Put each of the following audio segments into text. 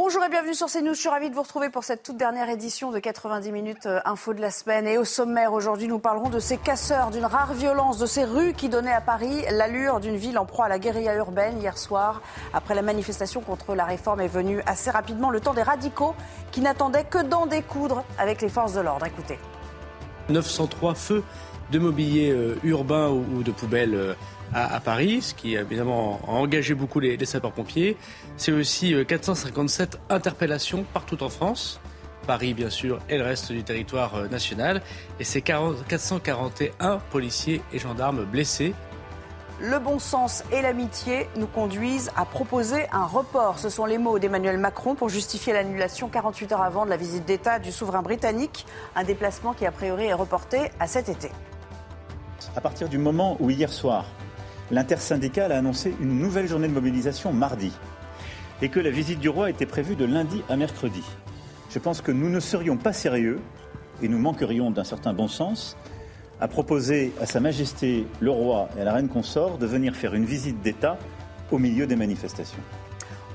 Bonjour et bienvenue sur CNews. Je suis ravie de vous retrouver pour cette toute dernière édition de 90 minutes euh, info de la semaine. Et au sommaire, aujourd'hui, nous parlerons de ces casseurs, d'une rare violence, de ces rues qui donnaient à Paris l'allure d'une ville en proie à la guérilla urbaine hier soir. Après la manifestation contre la réforme est venu assez rapidement le temps des radicaux qui n'attendaient que d'en découdre avec les forces de l'ordre. Écoutez. 903 feux de mobilier euh, urbain ou, de poubelles euh, à, Paris, ce qui évidemment a engagé beaucoup les, sapeurs-pompiers. C'est aussi 457 euh, interpellations partout en France. Paris, bien sûr, et le reste du territoire national. Et c'est 441 policiers et gendarmes blessés. Le bon sens et l'amitié nous conduisent à proposer un report. Ce sont les mots d'Emmanuel Macron pour justifier l'annulation 48 heures avant de la visite d'État du souverain britannique, un déplacement qui a priori est reporté à cet été. À partir du moment où hier soir, l'intersyndicale a annoncé une nouvelle journée de mobilisation mardi et que la visite du roi était prévue de lundi à mercredi, je pense que nous ne serions pas sérieux et nous manquerions d'un certain bon sens à proposer à Sa Majesté le roi et à la reine consort de venir faire une visite d'État au milieu des manifestations.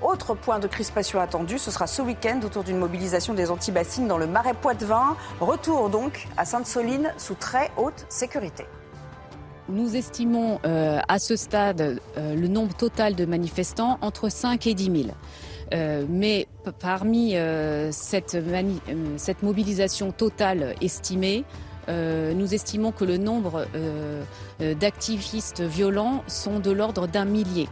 Autre point de crispation attendu, ce sera ce week-end autour d'une mobilisation des antibassines dans le marais Poitevin. Retour donc à Sainte-Soline sous très haute sécurité. Nous estimons euh, à ce stade euh, le nombre total de manifestants entre 5 et 10 000. Euh, mais parmi cette, cette, mobilisation totale estimée, nous estimons que le nombre d'activistes violents sont de l'ordre d'un millier.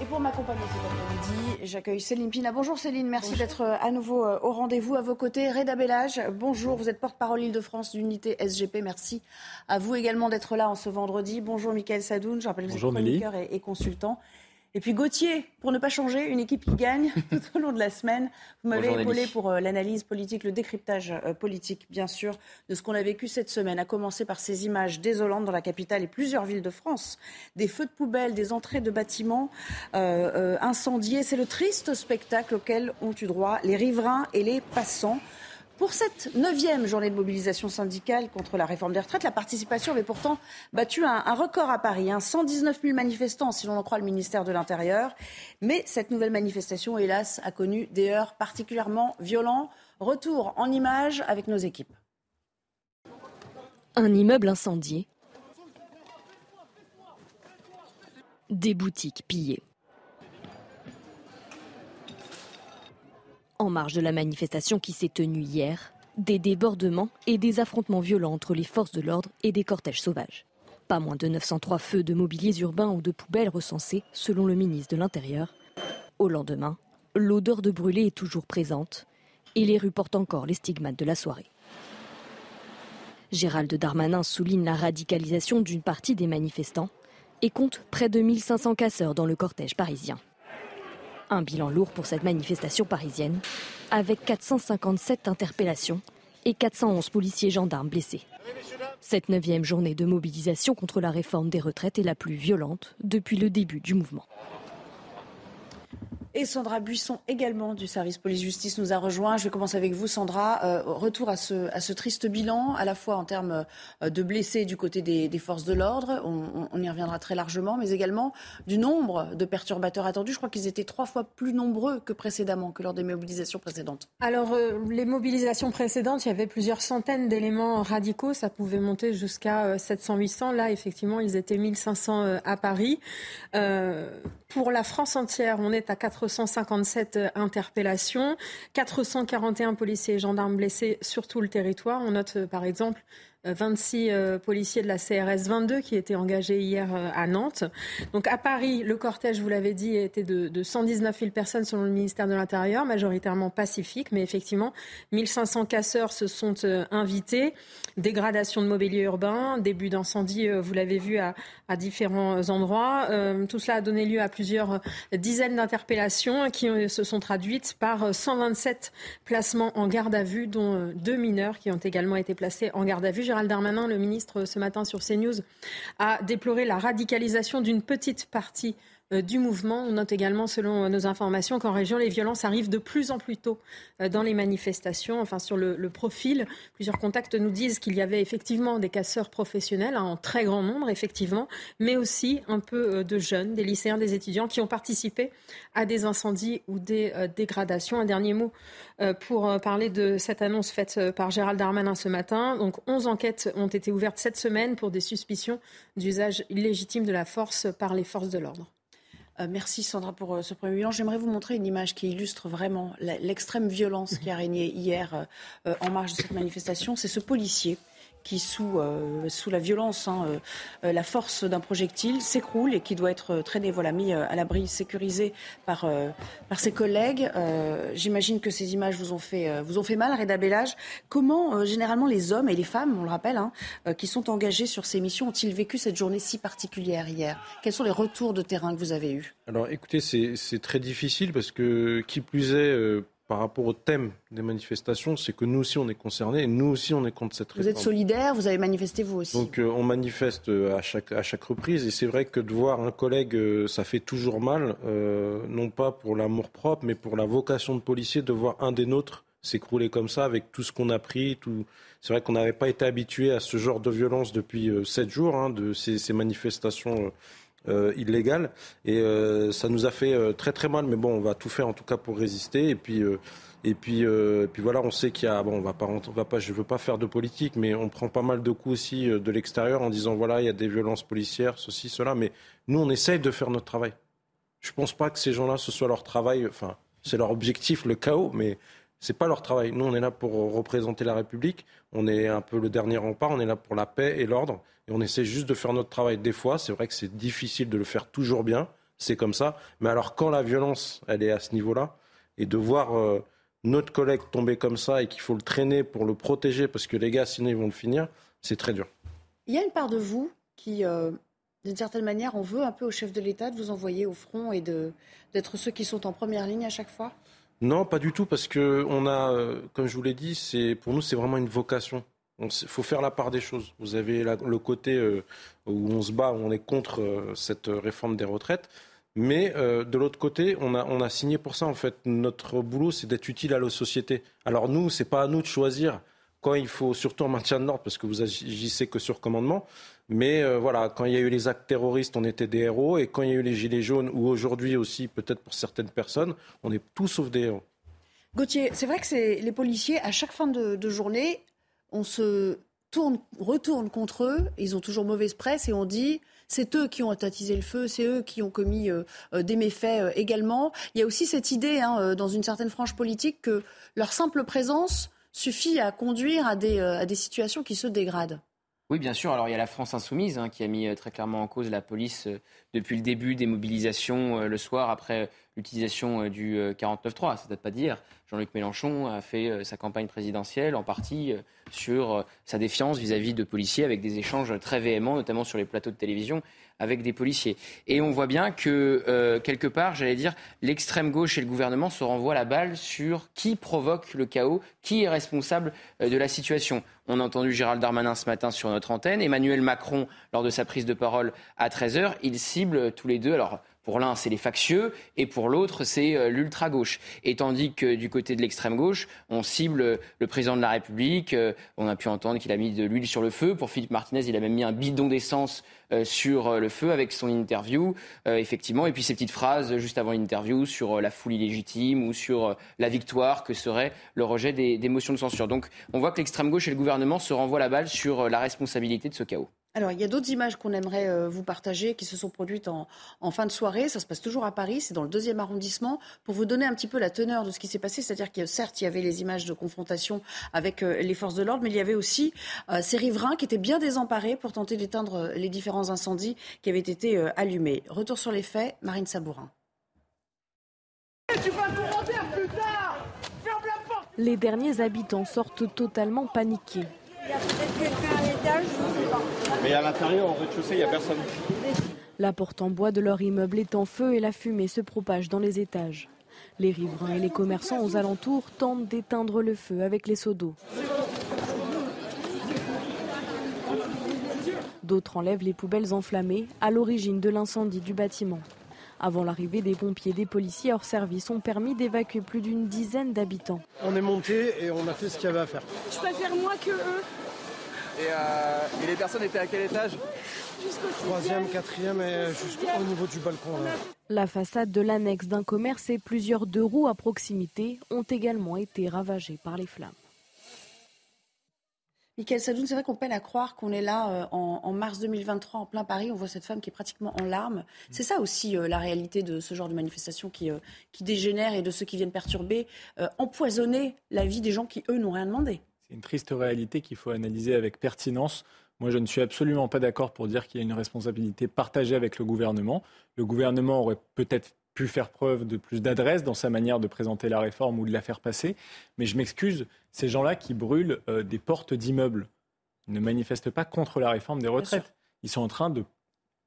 Et pour m'accompagner cet après-midi, j'accueille Céline Pina. Bonjour Céline, merci d'être euh, à nouveau euh, au rendez-vous. À vos côtés, Reda Bellage. Bonjour, vous êtes porte-parole Île-de-France d'unité SGP. Merci à vous également d'être là en ce vendredi. Bonjour Michael Sadoun, je rappelle que vous êtes chroniqueur et consultant. Et puis Gauthier, pour ne pas changer, une équipe qui gagne tout au long de la semaine. Vous m'avez épaulé pour euh, l'analyse politique, le décryptage euh, politique, bien sûr, de ce qu'on a vécu cette semaine, à commencer par ces images désolantes dans la capitale et plusieurs villes de France. Des feux de poubelle, des entrées de bâtiments euh, incendiés. C'est le triste spectacle auquel ont eu droit les riverains et les passants. Pour cette neuvième journée de mobilisation syndicale contre la réforme des retraites, la participation avait pourtant battu un, record à Paris. 119 hein. 000 manifestants, si l'on en croit le ministère de l'Intérieur. Mais cette nouvelle manifestation, hélas, a connu des heures particulièrement violents. Retour en images avec nos équipes. Un immeuble incendié. Des boutiques pillées. En marge de la manifestation qui s'est tenue hier, des débordements et des affrontements violents entre les forces de l'ordre et des cortèges sauvages. Pas moins de 903 feux de mobiliers urbains ou de poubelles recensés, selon le ministre de l'Intérieur. Au lendemain, l'odeur de brûlé est toujours présente et les rues portent encore les stigmates de la soirée. Gérald Darmanin souligne la radicalisation d'une partie des manifestants et compte près de 1500 casseurs dans le cortège parisien. Un bilan lourd pour cette manifestation parisienne, avec 457 interpellations et 411 policiers gendarmes blessés. Cette neuvième journée de mobilisation contre la réforme des retraites est la plus violente depuis le début du mouvement. Et Sandra Buisson également du service police-justice nous a rejoint. Je vais commencer avec vous, Sandra. Euh, retour à ce, triste bilan, à la fois en termes euh, de blessés du côté des, forces de l'ordre, on, y reviendra très largement, mais également du nombre de perturbateurs attendus. Je crois qu'ils étaient trois fois plus nombreux que précédemment, que lors des mobilisations précédentes. Alors, euh, les mobilisations précédentes, il y avait plusieurs centaines d'éléments radicaux. Ça pouvait monter jusqu'à 700-800. Là, effectivement, ils étaient 1500 à Paris. pour la France entière, on est à 4 457 euh, interpellations, 441 policiers et gendarmes blessés sur tout le territoire. On note euh, par exemple 26 policiers de la CRS 22 qui étaient engagés hier à Nantes. Donc à Paris, le cortège, vous l'avez dit, était de, de 119 000 personnes selon le ministère de l'Intérieur, majoritairement pacifique, mais effectivement, 1500 casseurs se sont invités. Dégradation de mobilier urbain, début d'incendie, vous l'avez vu, à, à différents endroits. tout cela a donné lieu à plusieurs dizaines d'interpellations qui se sont traduites par 127 placements en garde à vue, dont euh, deux mineurs qui ont également été placés en garde à vue. Gérald Darmanin, le ministre, ce matin sur CNews, a déploré la radicalisation d'une petite partie euh, du mouvement. On note également, selon euh, nos informations, qu'en région, les violences arrivent de plus en plus tôt euh, dans les manifestations. Enfin, sur le, profil, plusieurs contacts nous disent qu'il y avait effectivement des casseurs professionnels, hein, en très grand nombre, effectivement, mais aussi un peu de jeunes, des lycéens, des étudiants qui ont participé à des incendies ou des dégradations. Un dernier mot pour parler de cette annonce faite par Gérald Darmanin ce matin. Donc, 11 enquêtes ont été ouvertes cette semaine pour des suspicions d'usage illégitime de la force par les forces de l'ordre. Euh, merci Sandra pour euh, ce premier bilan. J'aimerais vous montrer une image qui illustre vraiment l'extrême violence qui a régné hier euh, en marge de cette manifestation. C'est ce policier qui, sous, euh, sous la violence, hein, euh, euh, la force d'un projectile, s'écroule et qui doit être traîné, voilà, mis à l'abri, sécurisé par, par ses collègues. J'imagine que ces images vous ont fait, vous ont fait mal, Reda Bellage. Comment, généralement, les hommes et les femmes, on le rappelle, hein, qui sont engagés sur ces missions, ont-ils vécu cette journée si particulière hier? Quels sont les retours de terrain que vous avez eus? Alors, écoutez, c'est très difficile parce que, qui plus est, par rapport au thème des manifestations, c'est que nous aussi on est concernés et nous aussi on est contre cette réforme. Vous êtes solidaire, vous avez manifesté vous aussi. Donc euh, on manifeste euh, à chaque, à chaque reprise et c'est vrai que de voir un collègue, euh, ça fait toujours mal, non pas pour l'amour propre, mais pour la vocation de policier de voir un des nôtres s'écrouler comme ça avec tout ce qu'on a pris. Tout... C'est vrai qu'on n'avait pas été habitué à ce genre de violence depuis sept jours, hein, de ces, ces manifestations illégale. Et euh, ça nous a fait euh, très très mal. Mais bon, on va tout faire en tout cas pour résister. Et puis, et puis, puis voilà, on sait qu'il y a. Bon, on va pas, on va pas. Je veux pas faire de politique, mais on prend pas mal de coups aussi de l'extérieur en disant voilà, il y a des violences policières, ceci, cela. Mais nous, on essaye de faire notre travail. Je pense pas que ces gens-là, ce soit leur travail. Enfin, c'est leur objectif, le chaos, mais c'est pas leur travail. Nous, on est là pour représenter la République. On est un peu le dernier rempart. On est là pour la paix et l'ordre. Et on essaie juste de faire notre travail. Des fois, c'est vrai que c'est difficile de le faire toujours bien. C'est comme ça. Mais alors, quand la violence, elle est à ce niveau-là, et de voir euh, notre collègue tomber comme ça et qu'il faut le traîner pour le protéger, parce que les gars, sinon, ils vont le finir, c'est très dur. Il y a une part de vous qui, euh, d'une certaine manière, on veut un peu au chef de l'État de vous envoyer au front et d'être ceux qui sont en première ligne à chaque fois? Non, pas du tout, parce que on a, euh, comme je vous l'ai dit, c'est pour nous c'est vraiment une vocation. Il faut faire la part des choses. Vous avez le côté euh, où on se bat, où on est contre euh, cette réforme des retraites. Mais de l'autre côté, on a, on a signé pour ça. En fait, notre boulot, c'est d'être utile à la société. Alors nous, c'est pas à nous de choisir quand il faut, surtout en maintien de l'ordre, parce que vous agissez que sur commandement. Mais euh, voilà, quand il y a eu les actes terroristes, on était des héros. Et quand il y a eu les gilets jaunes, ou aujourd'hui aussi, peut-être pour certaines personnes, on est tous sauf des héros. Gauthier, c'est vrai que les policiers, à chaque fin de, journée, on se tourne, retourne contre eux. Ils ont toujours mauvaise presse et on dit c'est eux qui ont attisé le feu, c'est eux qui ont commis euh, euh, des méfaits également. Il y a aussi cette idée, hein, dans une certaine frange politique, que leur simple présence suffit à conduire à des situations qui se dégradent. Oui, bien sûr. Alors il y a la France insoumise hein, qui a mis euh, très clairement en cause la police euh, depuis le début des mobilisations euh, le soir après l'utilisation du 49.3. Ça date pas d'hier. Jean-Luc Mélenchon a fait sa campagne présidentielle en partie sur sa défiance vis-à-vis de policiers avec des échanges très véhéments, notamment sur les plateaux de télévision avec des policiers. Et on voit bien que, euh, quelque part, j'allais dire, l'extrême gauche et le gouvernement se renvoient la balle sur qui provoque le chaos, qui est responsable euh, de la situation. On a entendu Gérald Darmanin ce matin sur notre antenne, Emmanuel Macron, lors de sa prise de parole à 13h, il cible tous les deux. Alors, pour l'un, c'est les factieux, et pour l'autre, c'est euh, l'ultra-gauche. Et tandis que du côté de l'extrême gauche, on cible le président de la République. On a pu entendre qu'il a mis de l'huile sur le feu. Pour Philippe Martinez, il a même mis un bidon d'essence euh, sur euh, le feu avec son interview, euh, effectivement, et puis ces petites phrases juste avant l'interview sur la foule illégitime ou sur la victoire que serait le rejet des, motions de censure. Donc on voit que l'extrême gauche et le gouvernement se renvoient la balle sur la responsabilité de ce chaos. Alors, il y a d'autres images qu'on aimerait euh, vous partager qui se sont produites en, fin de soirée. Ça se passe toujours à Paris, c'est dans le deuxième arrondissement. Pour vous donner un petit peu la teneur de ce qui s'est passé, c'est-à-dire que certes, il y avait les images de confrontation avec euh, les forces de l'ordre, mais il y avait aussi euh, ces riverains qui étaient bien désemparés pour tenter d'éteindre les différents incendies qui avaient été allumés. Retour sur les faits, Marine Sabourin. Les derniers habitants sortent totalement paniqués. Il y a peut-être quelqu'un à l'étage, je ne sais pas. Mais à l'intérieur, au rez-de-chaussée, il n'y a personne. La porte en bois de leur immeuble est en feu et la fumée se propage dans les étages. Les riverains et les commerçants aux alentours tentent d'éteindre le feu avec les seaux d'eau. D'autres enlèvent les poubelles enflammées à l'origine de l'incendie du bâtiment. Avant l'arrivée des pompiers, des policiers hors service ont permis d'évacuer plus d'une dizaine d'habitants. On est monté et on a fait ce qu'il y avait à faire. Je préfère moi que eux. Euh, et, les personnes étaient à quel étage Troisième, quatrième et jusqu'au niveau du balcon. La façade de l'annexe d'un commerce et plusieurs deux roues à proximité ont également été ravagées par les flammes. Michael Sadoun, c'est vrai qu'on peine à croire qu'on est là euh, en, mars 2023 en plein Paris. On voit cette femme qui est pratiquement en larmes. C'est ça aussi euh, la réalité de ce genre de manifestation qui, qui dégénère et de ceux qui viennent perturber, empoisonner la vie des gens qui, eux, n'ont rien demandé. C'est une triste réalité qu'il faut analyser avec pertinence. Moi, je ne suis absolument pas d'accord pour dire qu'il y a une responsabilité partagée avec le gouvernement. Le gouvernement aurait peut-être pu faire preuve de plus d'adresse dans sa manière de présenter la réforme ou de la faire passer. Mais je m'excuse, ces gens-là qui brûlent euh, des portes d'immeubles ne manifestent pas contre la réforme des retraites. Ils sont en train de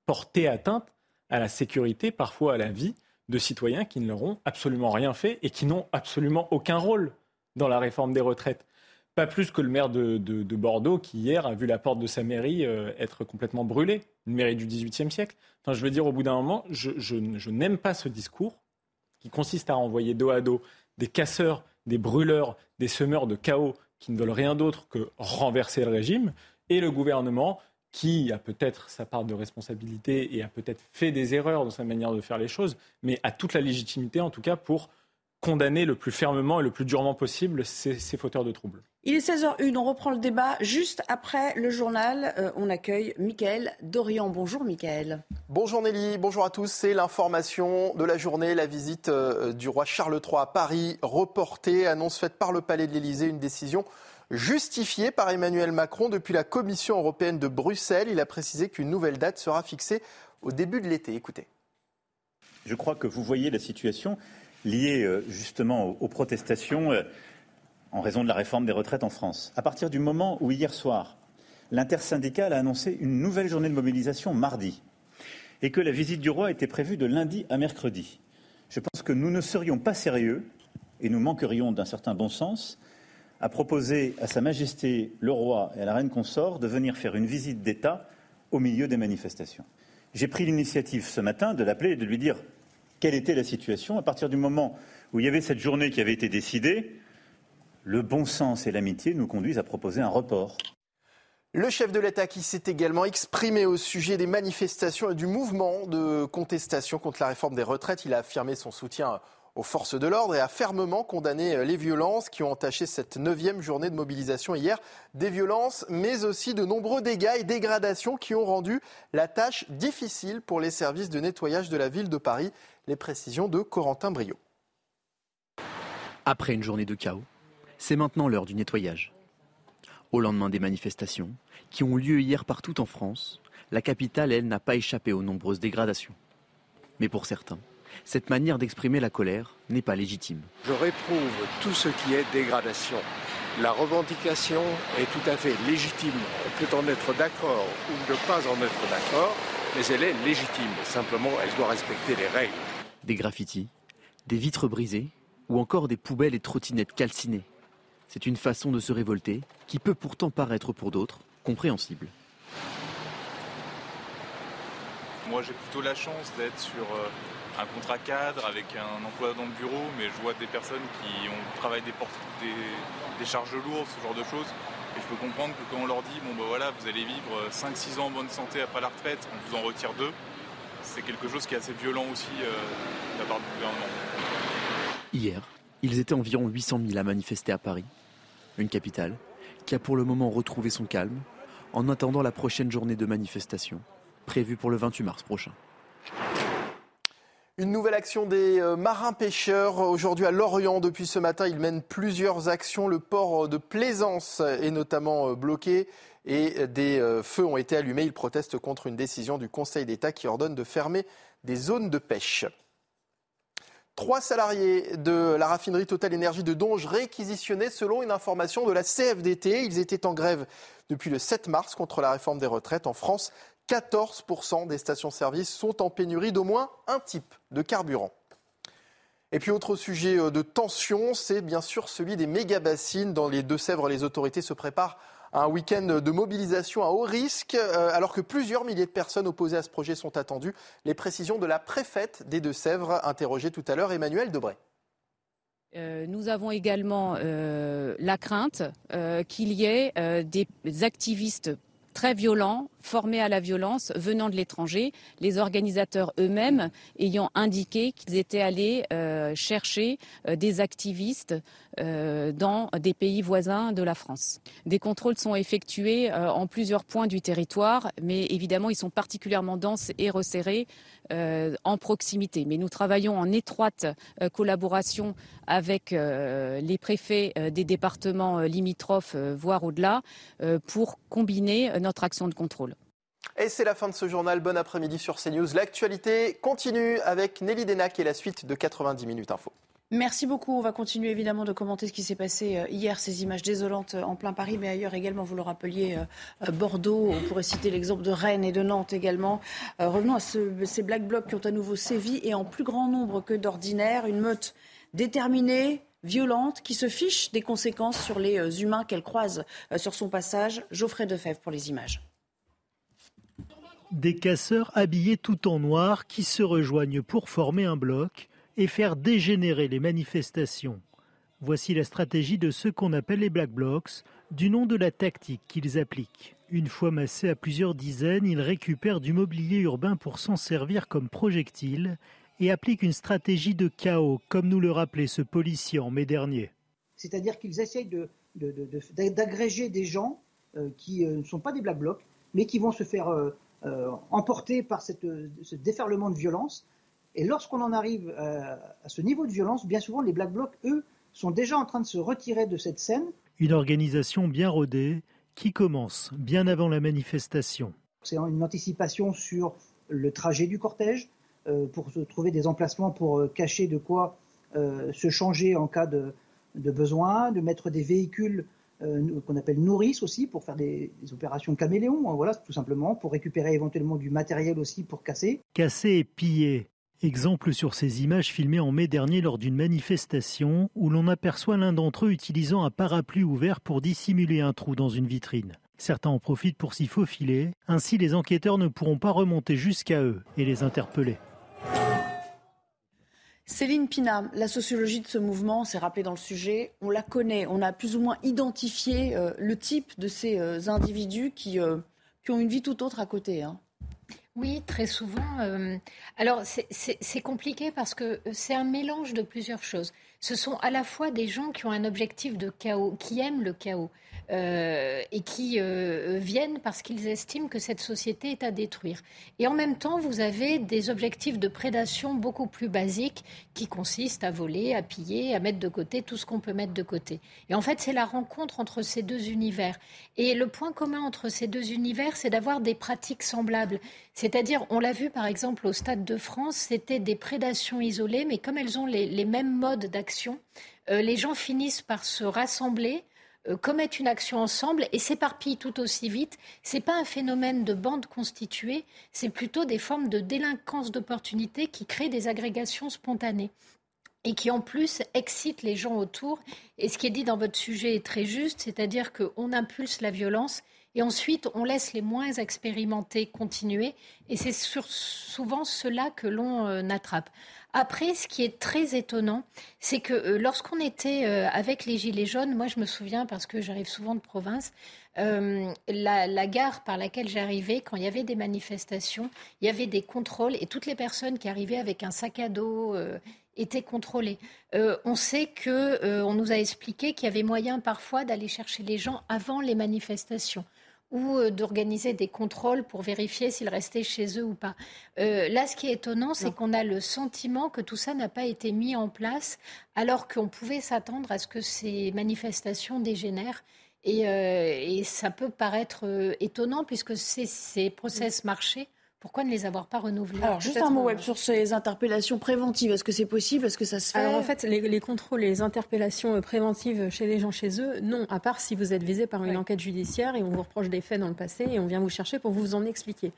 porter atteinte à la sécurité, parfois à la vie de citoyens qui ne leur ont absolument rien fait et qui n'ont absolument aucun rôle dans la réforme des retraites. Pas plus que le maire de, Bordeaux qui, hier, a vu la porte de sa mairie euh, être complètement brûlée, une mairie du XVIIIe siècle. Enfin, je veux dire, au bout d'un moment, je, n'aime pas ce discours qui consiste à renvoyer dos à dos des casseurs, des brûleurs, des semeurs de chaos qui ne veulent rien d'autre que renverser le régime, et le gouvernement qui a peut-être sa part de responsabilité et a peut-être fait des erreurs dans sa manière de faire les choses, mais a toute la légitimité, en tout cas, pour condamner le plus fermement et le plus durement possible ces, fauteurs de troubles. Il est 16h01, on reprend le débat juste après le journal. Euh, on accueille Mickaël Dorian. Bonjour Mickaël. Bonjour Nelly, bonjour à tous. C'est l'information de la journée, la visite euh, du roi Charles III à Paris reportée, annonce faite par le Palais de l'Élysée, une décision justifiée par Emmanuel Macron depuis la Commission européenne de Bruxelles. Il a précisé qu'une nouvelle date sera fixée au début de l'été. Écoutez. Je crois que vous voyez la situation liées euh, justement aux protestations euh, en raison de la réforme des retraites en France. À partir du moment où hier soir, l'intersyndicale a annoncé une nouvelle journée de mobilisation mardi et que la visite du roi était prévue de lundi à mercredi, je pense que nous ne serions pas sérieux et nous manquerions d'un certain bon sens à proposer à Sa Majesté le roi et à la reine consort de venir faire une visite d'État au milieu des manifestations. J'ai pris l'initiative ce matin de l'appeler et de lui dire quelle était la situation. À partir du moment où il y avait cette journée qui avait été décidée, le bon sens et l'amitié nous conduisent à proposer un report. Le chef de l'État qui s'est également exprimé au sujet des manifestations et du mouvement de contestation contre la réforme des retraites, il a affirmé son soutien aux forces de l'ordre et a fermement condamné les violences qui ont entaché cette neuvième journée de mobilisation hier. Des violences, mais aussi de nombreux dégâts et dégradations qui ont rendu la tâche difficile pour les services de nettoyage de la ville de Paris. Les précisions de Corentin Brio. Après une journée de chaos, c'est maintenant l'heure du nettoyage. Au lendemain des manifestations, qui ont lieu hier partout en France, la capitale, elle, n'a pas échappé aux nombreuses dégradations. Mais pour certains, cette manière d'exprimer la colère n'est pas légitime. Je réprouve tout ce qui est dégradation. La revendication est tout à fait légitime. On peut en être d'accord ou ne pas en être d'accord, mais elle est légitime. Simplement, elle doit respecter les règles. Des graffitis, des vitres brisées ou encore des poubelles et trottinettes calcinées. C'est une façon de se révolter qui peut pourtant paraître pour d'autres compréhensible. Moi j'ai plutôt la chance d'être sur euh, un contrat cadre avec un emploi dans le bureau, mais je vois des personnes qui ont travaillé des, des, charges lourdes, ce genre de choses. Et je peux comprendre que quand on leur dit, bon ben voilà, vous allez vivre 5-6 ans en bonne santé après la retraite, on vous en retire deux, c'est quelque chose qui est assez violent aussi de la part du gouvernement. Hier, ils étaient environ 800 000 à manifester à Paris, une capitale qui a pour le moment retrouvé son calme, en attendant la prochaine journée de manifestation, prévue pour le 28 mars prochain. Une nouvelle action des euh, marins pêcheurs aujourd'hui à Lorient. Depuis ce matin, ils mènent plusieurs actions. Le port de Plaisance est notamment euh, bloqué et des euh, feux ont été allumés. Ils protestent contre une décision du Conseil d'État qui ordonne de fermer des zones de pêche. Trois salariés de la raffinerie Total Énergie de Donge réquisitionnés selon une information de la CFDT. Ils étaient en grève depuis le 7 mars contre la réforme des retraites en France. 14% des stations-service sont en pénurie d'au moins un type de carburant. Et puis autre sujet euh, de tension, c'est bien sûr celui des méga-bassines. Dans les Deux-Sèvres, les autorités se préparent à un week-end de mobilisation à haut risque, euh, alors que plusieurs milliers de personnes opposées à ce projet sont attendues. Les précisions de la préfète des Deux-Sèvres, interrogée tout à l'heure, Emmanuel Debray. Euh, nous avons également la crainte qu'il y ait des activistes très violents, formés à la violence, venant de l'étranger, les organisateurs eux-mêmes ayant indiqué qu'ils étaient allés euh, chercher euh, des activistes euh, dans des pays voisins de la France. Des contrôles sont effectués en plusieurs points du territoire, mais évidemment ils sont particulièrement denses et resserrés en proximité. Mais nous travaillons en étroite collaboration avec les préfets des départements limitrophes, voire au-delà, pour combiner notre action de contrôle. Et c'est la fin de ce journal. Bon après-midi sur CNews. L'actualité continue avec Nelly Denac et la suite de 90 minutes info. Merci beaucoup. On va continuer évidemment de commenter ce qui s'est passé euh, hier, ces images désolantes euh, en plein Paris, mais ailleurs également, vous le rappeliez, euh, Bordeaux. On pourrait citer l'exemple de Rennes et de Nantes également. Revenons à ces black blocs qui ont à nouveau sévi et en plus grand nombre que d'ordinaire. Une meute déterminée, violente, qui se fiche des conséquences sur les humains qu'elle croise sur son passage. Geoffrey Defebvre pour les images. Des casseurs habillés tout en noir qui se rejoignent pour former un bloc et faire dégénérer les manifestations. Voici la stratégie de ceux qu'on appelle les Black Blocs, du nom de la tactique qu'ils appliquent. Une fois massés à plusieurs dizaines, ils récupèrent du mobilier urbain pour s'en servir comme projectile et appliquent une stratégie de chaos, comme nous le rappelait ce policier en mai dernier. C'est-à-dire qu'ils essayent d'agréger des gens euh, qui euh, ne sont pas des Black Blocs, mais qui vont se faire euh, euh, emportés par ce déferlement de violence. Et lorsqu'on en arrive euh, à, ce niveau de violence, bien souvent, les Black Blocs, eux, sont déjà en train de se retirer de cette scène. Une organisation bien rodée qui commence bien avant la manifestation. C'est une anticipation sur le trajet du cortège, euh, pour se trouver des emplacements pour cacher de quoi se changer en cas de, de besoin, de mettre des véhicules qu'on appelle nourrice aussi pour faire des, opérations caméléons, hein, voilà, tout simplement, pour récupérer éventuellement du matériel aussi pour casser. Casser et piller. Exemple sur ces images filmées en mai dernier lors d'une manifestation où l'on aperçoit l'un d'entre eux utilisant un parapluie ouvert pour dissimuler un trou dans une vitrine. Certains en profitent pour s'y faufiler, ainsi les enquêteurs ne pourront pas remonter jusqu'à eux et les interpeller. Céline Pina, la sociologie de ce mouvement, s'est rappelé dans le sujet, on la connaît, on a plus ou moins identifié euh, le type de ces euh, individus qui, euh, qui, ont une vie tout autre à côté. Hein. Oui, très souvent. alors, c'est compliqué parce que c'est un mélange de plusieurs choses. Ce sont à la fois des gens qui ont un objectif de chaos, qui aiment le chaos. Euh, et qui euh, viennent parce qu'ils estiment que cette société est à détruire. Et en même temps, vous avez des objectifs de prédation beaucoup plus basiques qui consistent à voler, à piller, à mettre de côté tout ce qu'on peut mettre de côté. Et en fait, c'est la rencontre entre ces deux univers. Et le point commun entre ces deux univers, c'est d'avoir des pratiques semblables. C'est-à-dire, on l'a vu par exemple au Stade de France, c'était des prédations isolées, mais comme elles ont les, mêmes modes d'action, euh, les gens finissent par se rassembler euh, commettent une action ensemble et s'éparpillent tout aussi vite. Ce n'est pas un phénomène de bande constituée, c'est plutôt des formes de délinquance d'opportunité qui créent des agrégations spontanées et qui en plus excitent les gens autour. Et ce qui est dit dans votre sujet est très juste, c'est-à-dire qu'on impulse la violence et ensuite on laisse les moins expérimentés continuer. Et c'est souvent cela que l'on euh, attrape. Après, ce qui est très étonnant, c'est que euh, lorsqu'on était euh, avec les Gilets jaunes, moi je me souviens, parce que j'arrive souvent de province, euh, la, gare par laquelle j'arrivais, quand il y avait des manifestations, il y avait des contrôles et toutes les personnes qui arrivaient avec un sac à dos étaient contrôlées. on sait que on nous a expliqué qu'il y avait moyen parfois d'aller chercher les gens avant les manifestations. Ou euh, d'organiser des contrôles pour vérifier s'ils restaient chez eux ou pas. Euh, là, ce qui est étonnant, c'est qu'on a le sentiment que tout ça n'a pas été mis en place, alors qu'on pouvait s'attendre à ce que ces manifestations dégénèrent. Et, et ça peut paraître étonnant puisque ces process marchaient pourquoi ne les avoir pas renouvelés Alors, juste un mot web sur ces interpellations préventives. Est-ce que c'est possible Est-ce que ça se fait Alors, en fait, les, contrôles, les interpellations euh, préventives chez les gens chez eux, non, à part si vous êtes visé par une enquête judiciaire et on vous reproche des faits dans le passé et on vient vous chercher pour vous en expliquer.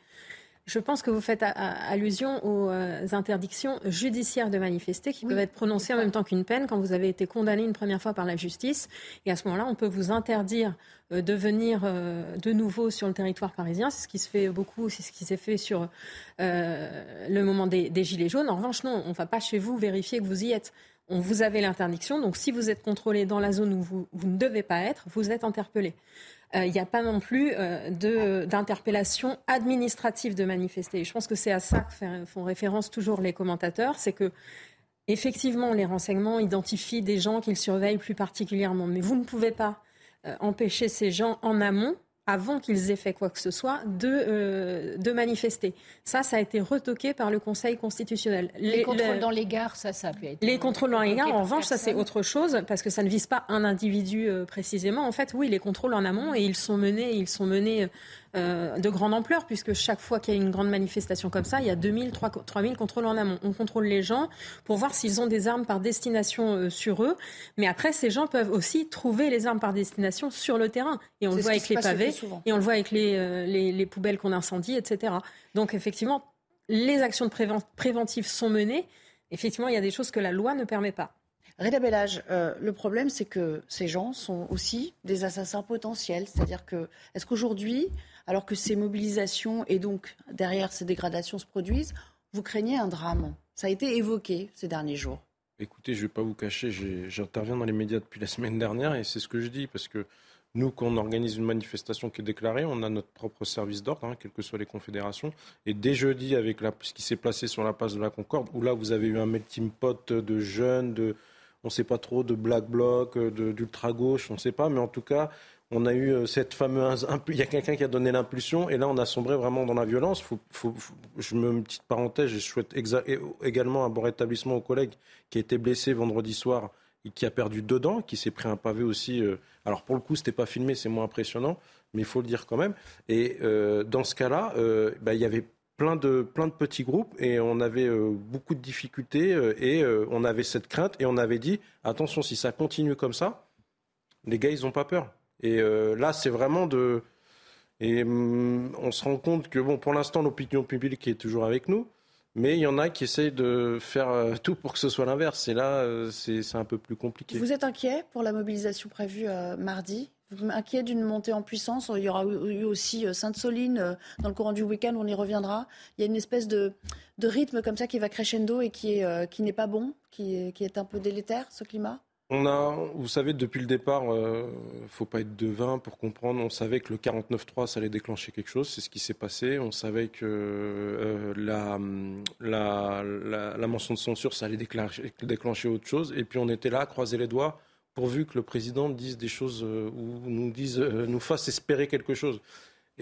Je pense que vous faites allusion aux euh, interdictions judiciaires de manifester qui peuvent être prononcées en même temps qu'une peine quand vous avez été condamné une première fois par la justice. Et à ce moment-là, on peut vous interdire euh, de venir euh, de nouveau sur le territoire parisien. C'est ce qui se fait beaucoup, c'est ce qui s'est fait sur le moment des, Gilets jaunes. En revanche, non, on ne va pas chez vous vérifier que vous y êtes. On vous avez l'interdiction, donc si vous êtes contrôlé dans la zone où vous, vous ne devez pas être, vous êtes interpellé. Euh, il n'y a pas non plus euh, d'interpellation administrative de manifester. je pense que c'est à ça que font référence toujours les commentateurs, c'est que effectivement les renseignements identifient des gens qu'ils surveillent plus particulièrement, mais vous ne pouvez pas euh, empêcher ces gens en amont avant qu'ils aient fait quoi que ce soit, de, euh, de manifester. Ça, ça a été retoqué par le Conseil constitutionnel. Les, contrôles dans les gares, ça, ça a pu être. Les contrôles dans les gares, en revanche, ça, c'est autre chose, parce que ça ne vise pas un individu euh, précisément. En fait, oui, les contrôles en amont, et ils sont menés, ils sont menés euh, de grande ampleur, puisque chaque fois qu'il y a une grande manifestation comme ça, il y a 2000, 3000 contrôles en amont. On contrôle les gens pour voir s'ils ont des armes par destination euh, sur eux. Mais après, ces gens peuvent aussi trouver les armes par destination sur le terrain. Et on le voit avec les pavés, et on le voit avec les, euh, les, les poubelles qu'on incendie, etc. Donc effectivement, les actions de préventives sont menées. Effectivement, il y a des choses que la loi ne permet pas. Reda Bellage, euh, le problème, c'est que ces gens sont aussi des assassins potentiels. C'est-à-dire que, est-ce qu'aujourd'hui, alors que ces mobilisations et donc derrière ces dégradations se produisent, vous craignez un drame Ça a été évoqué ces derniers jours. Écoutez, je ne vais pas vous cacher, j'interviens dans les médias depuis la semaine dernière et c'est ce que je dis parce que nous, quand on organise une manifestation qui est déclarée, on a notre propre service d'ordre, hein, quelles que soient les confédérations. Et dès jeudi, avec ce qui s'est placé sur la place de la Concorde, où là, vous avez eu un melting pot de jeunes, de, on ne sait pas trop de black bloc, d'ultra-gauche, on ne sait pas, mais en tout cas, on a eu euh, cette fameuse. Il y a quelqu'un qui a donné l'impulsion, et là, on a sombré vraiment dans la violence. je me une petite parenthèse, je souhaite également un bon rétablissement au collègue qui a été blessé vendredi soir et qui a perdu deux dents, qui s'est pris un pavé aussi. Euh, alors, pour le coup, ce n'était pas filmé, c'est moins impressionnant, mais il faut le dire quand même. Et dans ce cas-là, bah, il y avait plein de, petits groupes et on avait euh, beaucoup de difficultés euh, et euh, on avait cette crainte et on avait dit attention si ça continue comme ça, les gars ils n'ont pas peur. Et là c'est vraiment de et mm, on se rend compte que bon pour l'instant l'opinion publique est toujours avec nous. Mais il y en a qui essayent de faire tout pour que ce soit l'inverse. Et là, c'est un peu plus compliqué. Vous êtes inquiet pour la mobilisation prévue mardi? Inquiet d'une montée en puissance? Il y aura eu aussi euh, Sainte-Soline euh, dans le courant du week-end, on y reviendra. Il y a une espèce de, rythme comme ça qui va crescendo et euh, qui n'est pas bon, qui est, un peu délétère, ce climat? On a, vous savez, depuis le départ, il ne faut pas être devin pour comprendre. On savait que le 49-3, ça allait déclencher quelque chose. C'est ce qui s'est passé. On savait que la, la, mention de censure, ça allait déclencher, autre chose. Et puis on était là, croiser les doigts pourvu que le président dise des choses euh, ou nous dise, euh, nous fasse espérer quelque chose.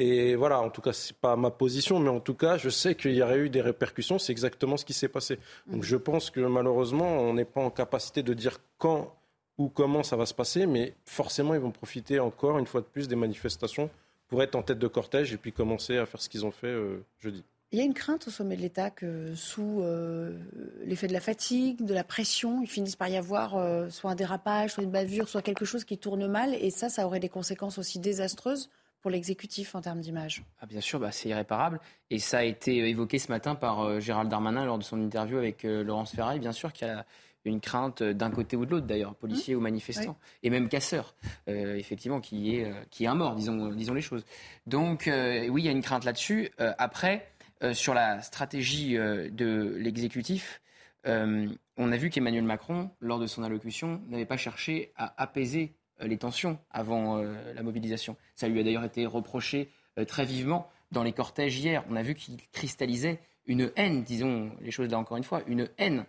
Et voilà, en tout cas, c'est pas ma position, mais en tout cas, je sais qu'il y aurait eu des répercussions. C'est exactement ce qui s'est passé. Donc, je pense que malheureusement, on n'est pas en capacité de dire quand ou comment ça va se passer, mais forcément, ils vont profiter encore une fois de plus des manifestations pour être en tête de cortège et puis commencer à faire ce qu'ils ont fait euh, jeudi. Il y a une crainte au sommet de l'État que sous euh, l'effet de la fatigue, de la pression, il finisse par y avoir euh, soit un dérapage, soit une bavure, soit quelque chose qui tourne mal. Et ça, ça aurait des conséquences aussi désastreuses pour l'exécutif en termes d'image. Ah, bien sûr, bah, c'est irréparable. Et ça a été évoqué ce matin par euh, Gérald Darmanin lors de son interview avec Laurence Ferrari. Bien sûr qu'il y a une crainte d'un côté ou de l'autre, d'ailleurs, policiers mmh. ou manifestants, et même casseurs, effectivement, qui est, qui est un mort, disons, disons les choses. Donc, oui, il y a une crainte là-dessus. après, euh, sur la stratégie euh, de l'exécutif, euh, on a vu qu'Emmanuel Macron, lors de son allocution, n'avait pas cherché à apaiser les tensions avant la mobilisation. Ça lui a d'ailleurs été reproché très vivement dans les cortèges hier. On a vu qu'il cristallisait une haine, disons les choses là encore une fois, une haine.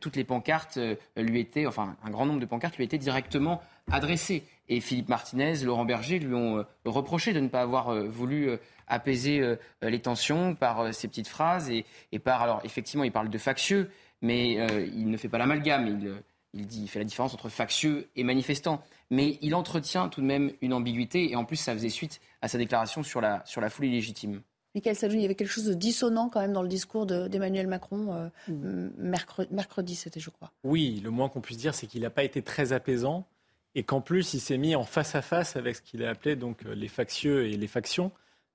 toutes les pancartes lui étaient, enfin un grand nombre de pancartes lui étaient directement adressées. Et Philippe Martinez, Laurent Berger lui ont reproché de ne pas avoir voulu apaiser les tensions par ces petites phrases et, par, alors effectivement, il parle de factieux, mais il ne fait pas l'amalgame. Il, il, dit, il fait la différence entre factieux et manifestant. Mais il entretient tout de même une ambiguïté et en plus, ça faisait suite à sa déclaration sur la, sur la foule illégitime. Michael Sadoun, il y avait quelque chose de dissonant quand même dans le discours d'Emmanuel Macron euh, mm. mercredi, mercredi c'était, je crois. Oui, le moins qu'on puisse dire, c'est qu'il n'a pas été très apaisant et qu'en plus, il s'est mis en face à face avec ce qu'il a appelé donc euh, les factieux et les factions,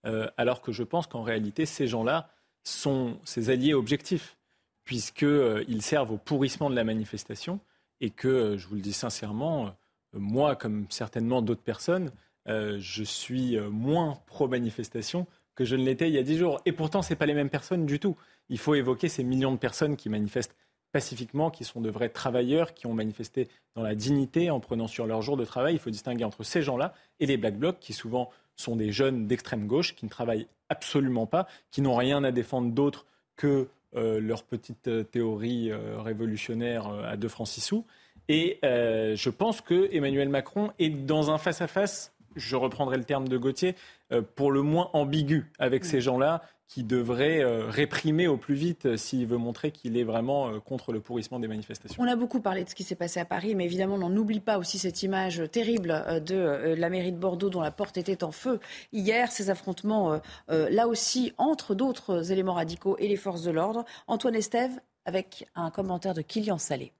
euh, alors que je pense qu'en réalité, ces gens-là sont ses alliés objectifs, puisqu'ils servent au pourrissement de la manifestation et que, je vous le dis sincèrement, moi, comme certainement d'autres personnes, euh, je suis euh, moins pro-manifestation que je ne l'étais il y a dix jours. Et pourtant, ce pas les mêmes personnes du tout. Il faut évoquer ces millions de personnes qui manifestent pacifiquement, qui sont de vrais travailleurs, qui ont manifesté dans la dignité en prenant sur leur jour de travail. Il faut distinguer entre ces gens-là et les Black Blocs, qui souvent sont des jeunes d'extrême gauche, qui ne travaillent absolument pas, qui n'ont rien à défendre d'autre que euh, leur petite théorie révolutionnaire à deux francs six sous. Et je pense que Emmanuel Macron est dans un face-à-face je reprendrai le terme de Gauthier, euh, pour le moins ambigu avec ces gens-là qui devraient euh, réprimer au plus vite euh, s'il veut montrer qu'il est vraiment contre le pourrissement des manifestations. On a beaucoup parlé de ce qui s'est passé à Paris, mais évidemment, on n'oublie pas aussi cette image terrible de la mairie de Bordeaux dont la porte était en feu. Hier, ces affrontements, là aussi, entre d'autres éléments radicaux et les forces de l'ordre. Antoine Estève avec un commentaire de Kylian Salé.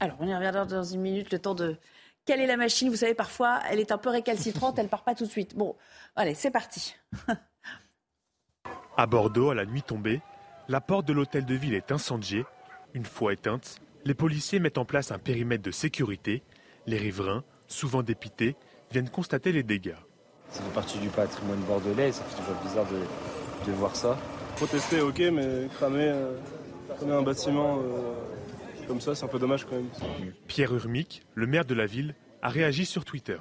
Alors, on y reviendra dans une minute, le temps de quelle est la machine. Vous savez, parfois, elle est un peu récalcitrante, elle part pas tout de suite. Bon, allez, c'est parti. à Bordeaux, à la nuit tombée, la porte de l'hôtel de ville est incendiée. Une fois éteinte, les policiers mettent en place un périmètre de sécurité. Les riverains, souvent dépités, viennent constater les dégâts. Ça fait partie du patrimoine bordelais, ça fait toujours bizarre de, voir ça. Protester, ok, mais cramer, euh, un bâtiment. Euh, comme ça, c'est un peu dommage quand même. Pierre Urmic, le maire de la ville, a réagi sur Twitter.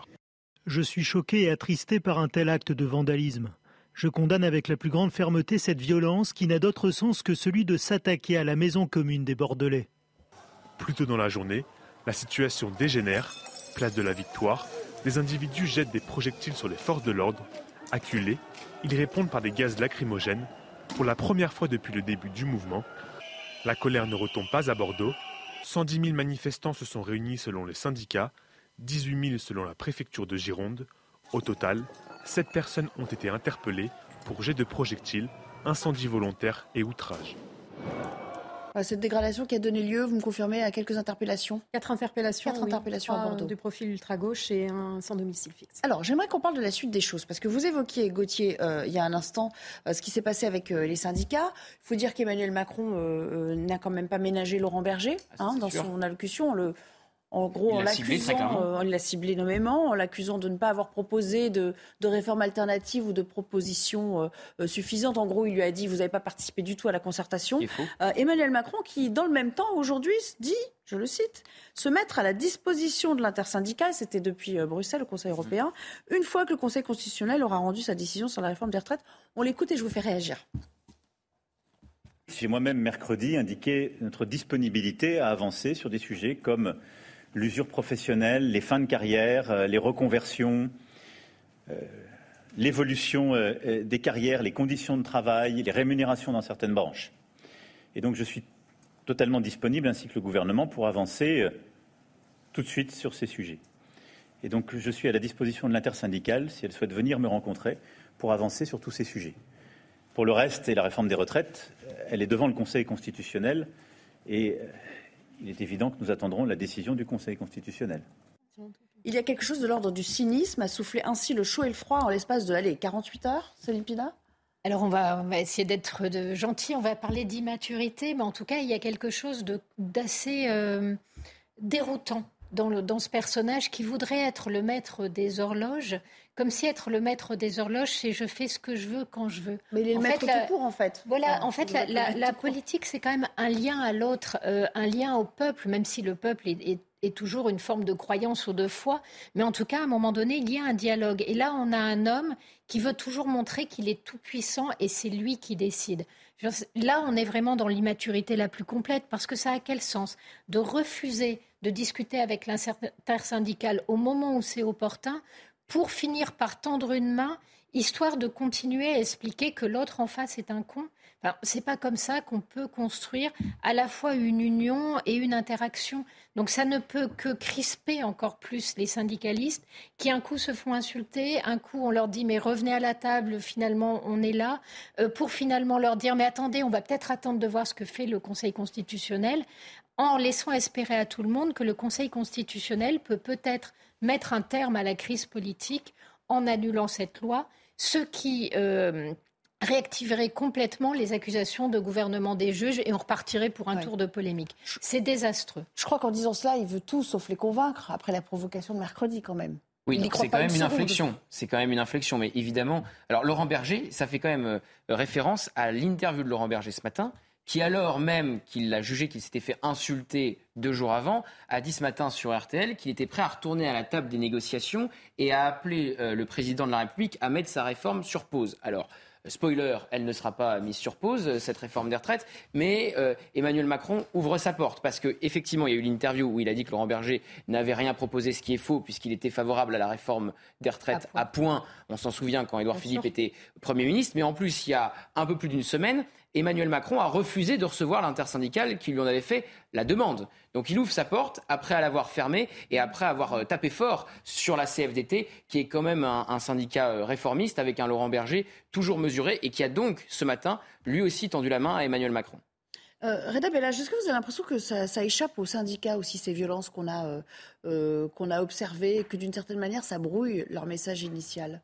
Je suis choqué et attristé par un tel acte de vandalisme. Je condamne avec la plus grande fermeté cette violence qui n'a d'autre sens que celui de s'attaquer à la maison commune des Bordelais. Plus tôt dans la journée, la situation dégénère. Place de la Victoire, des individus jettent des projectiles sur les forces de l'ordre. Acculés, ils répondent par des gaz lacrymogènes. Pour la première fois depuis le début du mouvement, la colère ne retombe pas à Bordeaux. 110 000 manifestants se sont réunis selon les syndicats, 18 000 selon la préfecture de Gironde. Au total, 7 personnes ont été interpellées pour jet de projectiles, incendie volontaire et outrage. Euh, cette dégradation qui a donné lieu, vous me confirmez, à quelques interpellations Quatre interpellations. Quatre interpellations à Bordeaux. Du profil ultra-gauche et un sans domicile fixe. Alors, j'aimerais qu'on parle de la suite des choses, parce que vous évoquiez, Gauthier, euh, il y a un instant, euh, ce qui s'est passé avec les syndicats. Il faut dire qu'Emmanuel Macron n'a quand même pas ménagé Laurent Berger ah, hein, dans son allocution. Le, en gros, en l'accusant, euh, on l'a ciblé nommément, en l'accusant de ne pas avoir proposé de, de réforme alternative ou de proposition euh, euh, suffisante. En gros, il lui a dit vous n'avez pas participé du tout à la concertation. Emmanuel Macron, qui dans le même temps aujourd'hui dit, je le cite, se mettre à la disposition de l'intersyndicale, c'était depuis Bruxelles, le Conseil européen, une fois que le Conseil constitutionnel aura rendu sa décision sur la réforme des retraites. On l'écoute et je vous fais réagir. J'ai moi-même mercredi indiqué notre disponibilité à avancer sur des sujets comme l'usure professionnelle, les fins de carrière, euh, les reconversions, euh, l'évolution euh, des carrières, les conditions de travail, les rémunérations dans certaines branches. Et donc je suis totalement disponible, ainsi que le gouvernement, pour avancer tout de suite sur ces sujets. Et donc je suis à la disposition de l'intersyndicale, si elle souhaite venir me rencontrer, pour avancer sur tous ces sujets. Pour le reste, et la réforme des retraites, elle est devant le Conseil constitutionnel et il est évident que nous attendrons la décision du Conseil constitutionnel. Il y a quelque chose de l'ordre du cynisme à souffler ainsi le chaud et le froid en l'espace de allez, 48 heures, Céline Pina? Alors on va, on va, essayer d'être gentil, on va parler d'immaturité, mais en tout cas il y a quelque chose d'assez euh, déroutant dans, le, dans, ce personnage qui voudrait être le maître des horloges, comme si être le maître des horloges, c'est je fais ce que je veux quand je veux. Mais il est le maître tout court, en fait. Voilà, en fait, la, politique, c'est quand même un lien à l'autre, euh, un lien au peuple, même si le peuple est, est toujours une forme de croyance ou de foi, mais en tout cas, à un moment donné, il y a un dialogue. Et là, on a un homme qui veut toujours montrer qu'il est tout puissant et c'est lui qui décide. Là, on est vraiment dans l'immaturité la plus complète parce que ça a quel sens? De refuser de discuter avec l'intersyndicale au moment où c'est opportun pour finir par tendre une main histoire de continuer à expliquer que l'autre en face est un con. Enfin, c'est pas comme ça qu'on peut construire à la fois une union et une interaction. Donc ça ne peut que crisper encore plus les syndicalistes qui un coup se font insulter, un coup on leur dit mais revenez à la table, finalement on est là, euh, pour finalement leur dire mais attendez, on va peut-être attendre de voir ce que fait le Conseil constitutionnel, en laissant espérer à tout le monde que le Conseil constitutionnel peut peut-être mettre un terme à la crise politique en annulant cette loi, ce qui euh, réactiverait complètement les accusations de gouvernement des juges et on repartirait pour un tour de polémique. C'est désastreux. Je crois qu'en disant cela, il veut tout sauf les convaincre après la provocation de mercredi quand même. Oui, c'est quand même une inflexion. C'est quand même une inflexion, mais évidemment. Alors Laurent Berger, ça fait quand même euh, référence à l'interview de Laurent Berger ce matin, qui alors même qu'il a jugé qu'il s'était fait insulter deux jours avant, a dit ce matin sur RTL qu'il était prêt à retourner à la table des négociations et à appeler euh, le président de la République à mettre sa réforme sur pause. Alors, Spoiler, elle ne sera pas mise sur pause, cette réforme des retraites, mais euh, Emmanuel Macron ouvre sa porte parce qu'effectivement, il y a eu l'interview où il a dit que Laurent Berger n'avait rien proposé, ce qui est faux, puisqu'il était favorable à la réforme des retraites à point. On s'en souvient quand Édouard Philippe était Premier ministre, mais en plus, il y a un peu plus d'une semaine, Emmanuel Macron a refusé de recevoir l'intersyndicale qui lui en avait fait la demande. Donc il ouvre sa porte après l'avoir fermée et après avoir euh, tapé fort sur la CFDT, qui est quand même un, syndicat euh, réformiste avec un Laurent Berger toujours mesuré et qui a donc ce matin lui aussi tendu la main à Emmanuel Macron. Euh, Reda Bellage, est-ce que vous avez l'impression que ça, échappe aux syndicats aussi, ces violences qu'on a, qu'on a observées, et que d'une certaine manière, ça brouille leur message initial?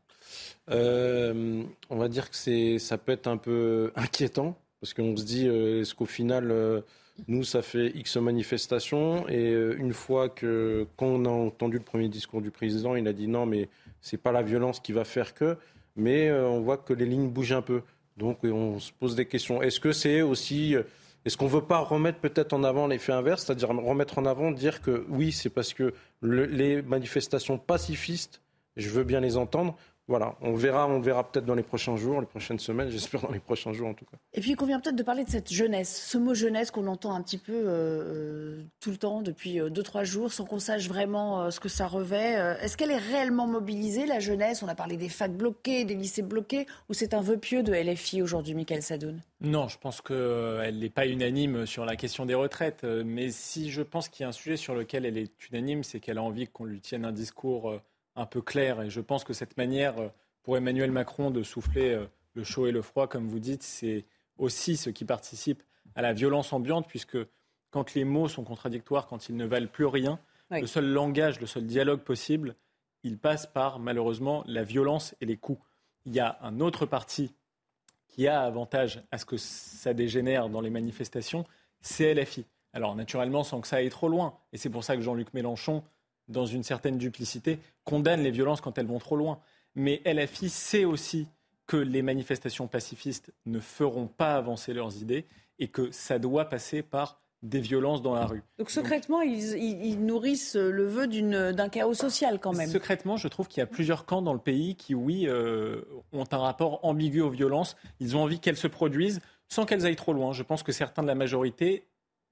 On va dire que ça peut être un peu inquiétant parce qu'on se dit, euh, est-ce qu'au final, euh, nous, ça fait X manifestations Et euh, une fois que, quand on a entendu le premier discours du président, il a dit non, mais c'est pas la violence qui va faire que. Mais on voit que les lignes bougent un peu. Donc on se pose des questions. Est-ce que c'est aussi. Est-ce qu'on ne veut pas remettre peut-être en avant l'effet inverse, c'est-à-dire remettre en avant, dire que oui, c'est parce que les manifestations pacifistes, je veux bien les entendre, voilà, on verra, on verra peut-être dans les prochains jours, les prochaines semaines, j'espère dans les prochains jours en tout cas. Et puis il convient peut-être de parler de cette jeunesse, ce mot jeunesse qu'on entend un petit peu euh, euh, tout le temps depuis 2-3 euh, jours, sans qu'on sache vraiment ce que ça revêt. Est-ce qu'elle est réellement mobilisée, la jeunesse? On a parlé des facs bloqués, des lycées bloqués, ou c'est un vœu pieux de LFI aujourd'hui, Michael Sadoun? Non, je pense qu'elle n'est pas unanime sur la question des retraites, mais si je pense qu'il y a un sujet sur lequel elle est unanime, c'est qu'elle a envie qu'on lui tienne un discours un peu clair. Et je pense que cette manière euh, pour Emmanuel Macron de souffler euh, le chaud et le froid, comme vous dites, c'est aussi ce qui participe à la violence ambiante, puisque quand les mots sont contradictoires, quand ils ne valent plus rien, le seul langage, le seul dialogue possible, il passe par malheureusement la violence et les coups. Il y a un autre parti qui a avantage à ce que ça dégénère dans les manifestations, c'est LFI. Alors naturellement, sans que ça aille trop loin. Et c'est pour ça que Jean-Luc Mélenchon dans une certaine duplicité, condamne les violences quand elles vont trop loin. Mais LFI sait aussi que les manifestations pacifistes ne feront pas avancer leurs idées et que ça doit passer par des violences dans la rue. Donc secrètement, ils, nourrissent le vœu d'un chaos social quand même. Secrètement, je trouve qu'il y a plusieurs camps dans le pays qui, oui, euh, ont un rapport ambigu aux violences. Ils ont envie qu'elles se produisent sans qu'elles aillent trop loin. Je pense que certains de la majorité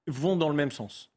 vont dans le même sens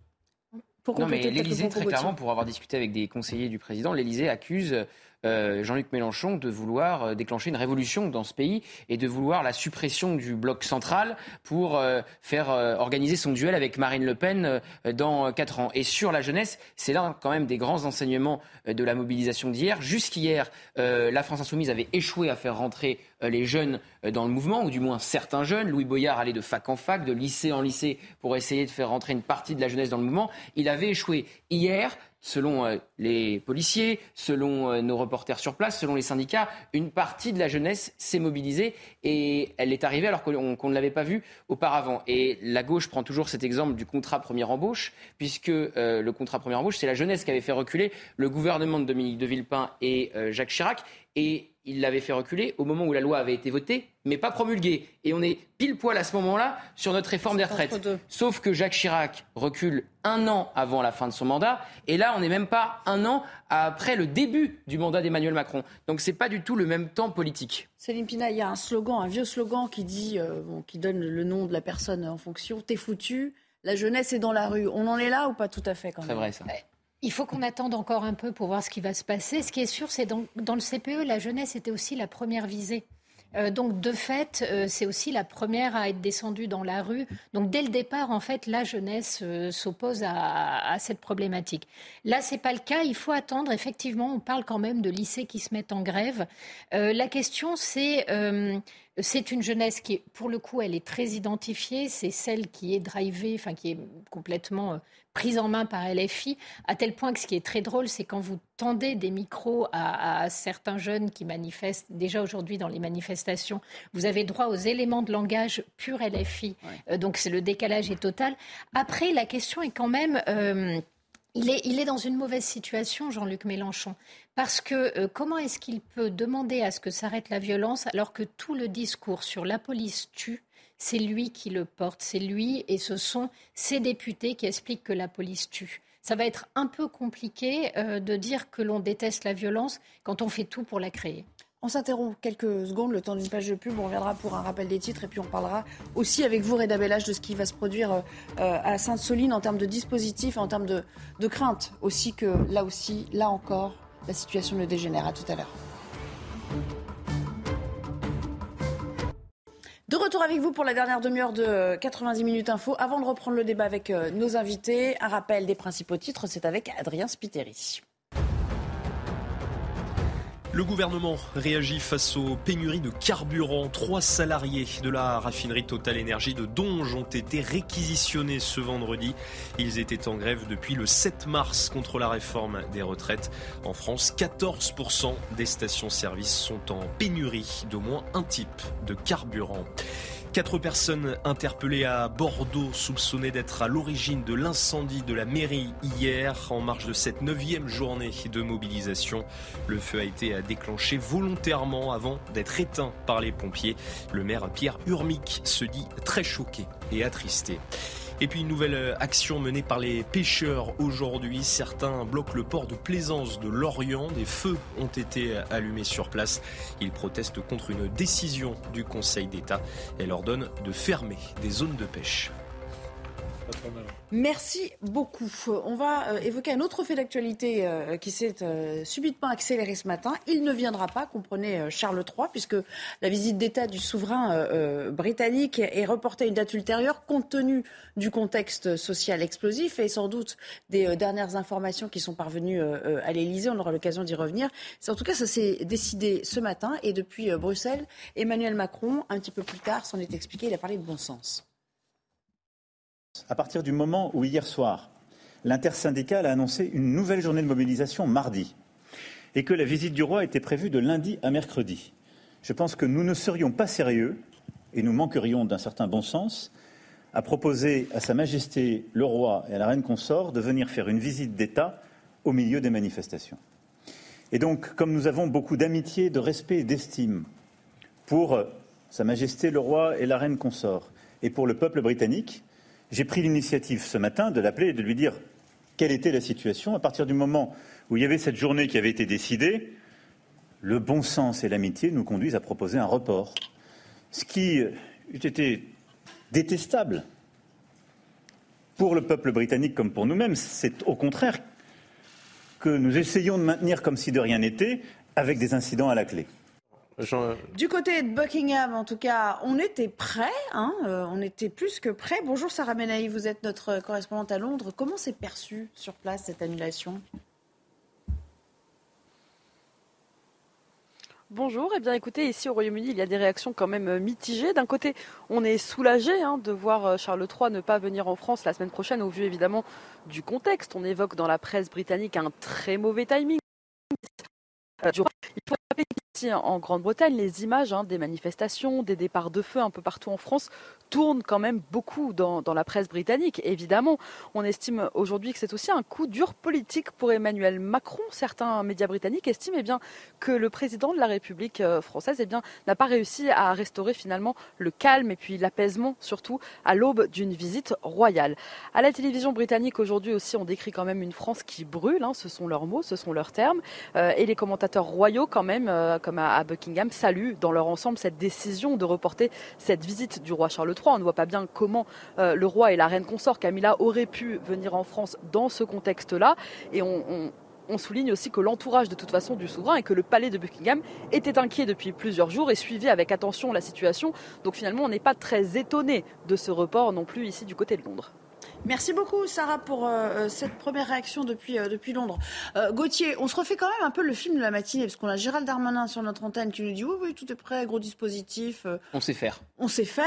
non, mais l'Élysée, très clairement, pour avoir discuté avec des conseillers du président, l'Élysée accuse euh, Jean-Luc Mélenchon de vouloir euh, déclencher une révolution dans ce pays et de vouloir la suppression du bloc central pour euh, faire organiser son duel avec Marine Le Pen dans quatre ans. Et sur la jeunesse, c'est là quand même des grands enseignements de la mobilisation d'hier. Jusqu'hier, la France insoumise avait échoué à faire rentrer les jeunes dans le mouvement, ou du moins certains jeunes. Louis Boyard allait de fac en fac, de lycée en lycée pour essayer de faire rentrer une partie de la jeunesse dans le mouvement. Il avait échoué. Hier, selon euh, les policiers, selon euh, nos reporters sur place, selon les syndicats, une partie de la jeunesse s'est mobilisée et elle est arrivée alors qu'on ne l'avait pas vue auparavant. Et la gauche prend toujours cet exemple du contrat première embauche, puisque euh, le contrat première embauche, c'est la jeunesse qui avait fait reculer le gouvernement de Dominique de Villepin et Jacques Chirac. Et il l'avait fait reculer au moment où la loi avait été votée, mais pas promulguée. Et on est pile poil à ce moment-là sur notre réforme des retraites. Sauf que Jacques Chirac recule un an avant la fin de son mandat, et là, on n'est même pas un an après le début du mandat d'Emmanuel Macron. Donc c'est pas du tout le même temps politique. Céline Pina, il y a un slogan, un vieux slogan qui dit, euh, qui donne le nom de la personne en fonction. T'es foutu. La jeunesse est dans la rue. On en est là ou pas tout à fait quand même? C'est vrai ça. Il faut qu'on attende encore un peu pour voir ce qui va se passer. Ce qui est sûr, c'est dans, dans le CPE, la jeunesse était aussi la première visée. Euh, donc de fait, euh, c'est aussi la première à être descendue dans la rue. Donc dès le départ, en fait, la jeunesse euh, s'oppose à, à, cette problématique. Là, c'est pas le cas. Il faut attendre. Effectivement, on parle quand même de lycées qui se mettent en grève. la question, c'est c'est une jeunesse qui, pour le coup, elle est très identifiée. C'est celle qui est drivée, enfin qui est complètement prise en main par LFI, à tel point que ce qui est très drôle, c'est quand vous tendez des micros à, certains jeunes qui manifestent, déjà aujourd'hui dans les manifestations, vous avez droit aux éléments de langage pur LFI. Euh, donc c'est le décalage est total. Après, la question est quand même... Euh, il est, il est, dans une mauvaise situation, Jean-Luc Mélenchon, parce que euh, comment est-ce qu'il peut demander à ce que s'arrête la violence alors que tout le discours sur la police tue c'est lui qui le porte, c'est lui et ce sont ces députés qui expliquent que la police tue. Ça va être un peu compliqué euh, de dire que l'on déteste la violence quand on fait tout pour la créer. On s'interrompt quelques secondes, le temps d'une page de pub. On reviendra pour un rappel des titres et puis on parlera aussi avec vous, Reda Bellage, de ce qui va se produire euh, à Sainte-Soline en termes de dispositifs, en termes de, de crainte aussi que là aussi, là encore, la situation ne dégénère. À tout à l'heure. De retour avec vous pour la dernière demi-heure de 90 minutes info. Avant de reprendre le débat avec euh, nos invités, un rappel des principaux titres, c'est avec Adrien Spiteri. Le gouvernement réagit face aux pénuries de carburant. Trois salariés de la raffinerie Total Énergie de Donge ont été réquisitionnés ce vendredi. Ils étaient en grève depuis le 7 mars contre la réforme des retraites. En France, 14% des stations-service sont en pénurie d'au moins un type de carburant. Quatre personnes interpellées à Bordeaux, soupçonnées d'être à l'origine de l'incendie de la mairie hier, en marge de cette neuvième journée de mobilisation. Le feu a été déclenché volontairement avant d'être éteint par les pompiers. Le maire Pierre Urmic se dit très choqué et attristé. Et puis une nouvelle euh, action menée par les pêcheurs aujourd'hui. Certains bloquent le port de plaisance de Lorient. Des feux ont été allumés sur place. Ils protestent contre une décision du Conseil d'État. Elle leur donne de fermer des zones de pêche. Merci beaucoup. On va euh, évoquer un autre fait d'actualité euh, qui s'est euh, subitement accéléré ce matin. Il ne viendra pas, comprenez Charles III, puisque la visite d'État du souverain britannique est reportée à une date ultérieure compte tenu du contexte social explosif et sans doute des dernières informations qui sont parvenues à l'Élysée. On aura l'occasion d'y revenir. En tout cas, ça s'est décidé ce matin et depuis Bruxelles, Emmanuel Macron, un petit peu plus tard, s'en est expliqué. Il a parlé de bon sens. À partir du moment où hier soir, l'intersyndicale a annoncé une nouvelle journée de mobilisation mardi et que la visite du roi était prévue de lundi à mercredi, je pense que nous ne serions pas sérieux et nous manquerions d'un certain bon sens à proposer à Sa Majesté le roi et à la reine consort de venir faire une visite d'État au milieu des manifestations. Et donc, comme nous avons beaucoup d'amitié, de respect et d'estime pour Sa Majesté le roi et la reine consort et pour le peuple britannique, j'ai pris l'initiative ce matin de l'appeler et de lui dire quelle était la situation. À partir du moment où il y avait cette journée qui avait été décidée, le bon sens et l'amitié nous conduisent à proposer un report. Ce qui eût été détestable pour le peuple britannique comme pour nous-mêmes, c'est au contraire que nous essayons de maintenir comme si de rien n'était, avec des incidents à la clé. Du côté de Buckingham, en tout cas, on était prêt, hein, euh, on était plus que prêt. Bonjour Sarah Menaï, vous êtes notre correspondante à Londres. Comment s'est perçue sur place cette annulation? Bonjour, eh bien écoutez, ici au Royaume-Uni, il y a des réactions quand même euh, mitigées. D'un côté, on est soulagé hein, de voir euh, Charles III ne pas venir en France la semaine prochaine, au vu évidemment du contexte. On évoque dans la presse britannique un très mauvais timing. Il faut rappeler en Grande-Bretagne, les images hein, des manifestations, des départs de feu un peu partout en France tournent quand même beaucoup dans, la presse britannique. Évidemment, on estime aujourd'hui que c'est aussi un coup dur politique pour Emmanuel Macron. Certains médias britanniques estiment eh bien, que le président de la République euh, française eh n'a pas réussi à restaurer finalement le calme et puis l'apaisement, surtout à l'aube d'une visite royale. À la télévision britannique aujourd'hui aussi, on décrit quand même une France qui brûle. Hein, ce sont leurs mots, ce sont leurs termes. Euh, et les commentateurs royaux quand même. Euh, comme à, Buckingham, saluent dans leur ensemble cette décision de reporter cette visite du roi Charles III. On ne voit pas bien comment euh, le roi et la reine consort Camilla auraient pu venir en France dans ce contexte-là. Et on, souligne aussi que l'entourage de toute façon du souverain et que le palais de Buckingham était inquiet depuis plusieurs jours et suivait avec attention la situation. Donc finalement, on n'est pas très étonné de ce report non plus ici du côté de Londres. Merci beaucoup, Sarah, pour euh, euh, cette première réaction depuis, euh, depuis Londres. Gauthier, on se refait quand même un peu le film de la matinée, parce qu'on a Gérald Darmanin sur notre antenne qui nous dit oui, oui, tout est prêt, gros dispositif. on sait faire. On sait faire.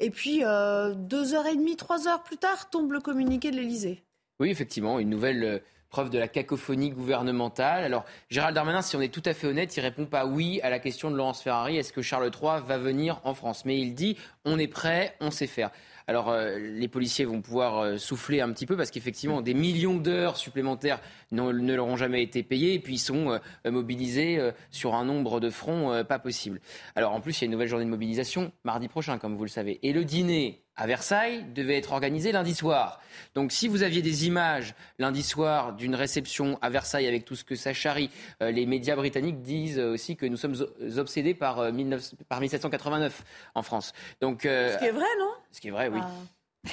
Et puis, deux heures et demie, trois heures plus tard, tombe le communiqué de l'Elysée. Oui, effectivement, une nouvelle preuve de la cacophonie gouvernementale. Alors, Gérald Darmanin, si on est tout à fait honnête, il répond pas oui à la question de Laurence Ferrari, est-ce que Charles III va venir en France? Mais il dit, on est prêt, on sait faire. Alors euh, les policiers vont pouvoir euh, souffler un petit peu parce qu'effectivement des millions d'heures supplémentaires ne leur ont jamais été payées et puis ils sont euh, mobilisés sur un nombre de fronts pas possible. Alors en plus il y a une nouvelle journée de mobilisation mardi prochain comme vous le savez et le dîner à Versailles devait être organisé lundi soir. Donc si vous aviez des images lundi soir d'une réception à Versailles avec tout ce que ça charrie, euh, les médias britanniques disent aussi que nous sommes obsédés par, euh, par 1789 en France. Donc, euh, ce qui est vrai, non? Ce qui est vrai, oui. Ah.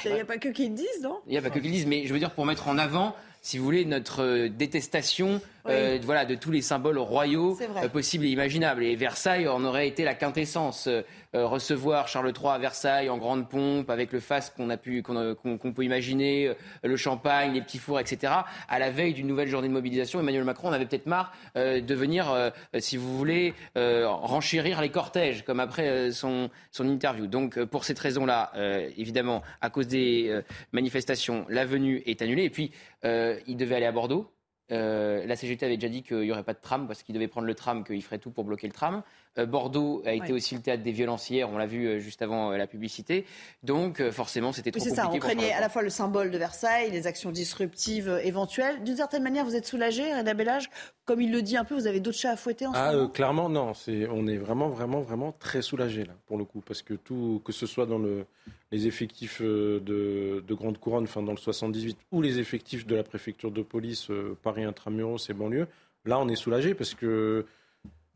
Il n'y a pas que qu'ils disent, non? Il n'y a pas que qu'ils disent, mais je veux dire pour mettre en avant si vous voulez, notre détestation voilà, de tous les symboles royaux possibles et imaginables. Et Versailles en aurait été la quintessence. Euh, recevoir Charles III à Versailles en grande pompe, avec le faste qu'on a pu, qu'on, peut imaginer, euh, le champagne, les petits fours, etc. À la veille d'une nouvelle journée de mobilisation, Emmanuel Macron en avait peut-être marre euh, de venir, si vous voulez, renchérir les cortèges, comme après son, son interview. Donc, pour cette raison-là, évidemment, à cause des manifestations, la venue est annulée. Et puis, il devait aller à Bordeaux. La CGT avait déjà dit qu'il n'y aurait pas de tram parce qu'il devait prendre le tram, qu'il ferait tout pour bloquer le tram. Euh, Bordeaux a été aussi le théâtre des violences hier, on l'a vu euh, juste avant euh, la publicité. Donc forcément, c'était trop compliqué. C'est ça, on craignait à la fois le symbole de Versailles, les actions disruptives éventuelles. D'une certaine manière, vous êtes soulagé, Reda Bellage? Comme il le dit un peu, vous avez d'autres chats à fouetter en ce ah, moment? Clairement, non. on est vraiment, vraiment, vraiment très soulagé là, pour le coup. Parce que tout, que ce soit dans le, les effectifs de, Grande Couronne, enfin dans le 78, ou les effectifs de la préfecture de police Paris Intramuros et banlieue, là, on est soulagé parce que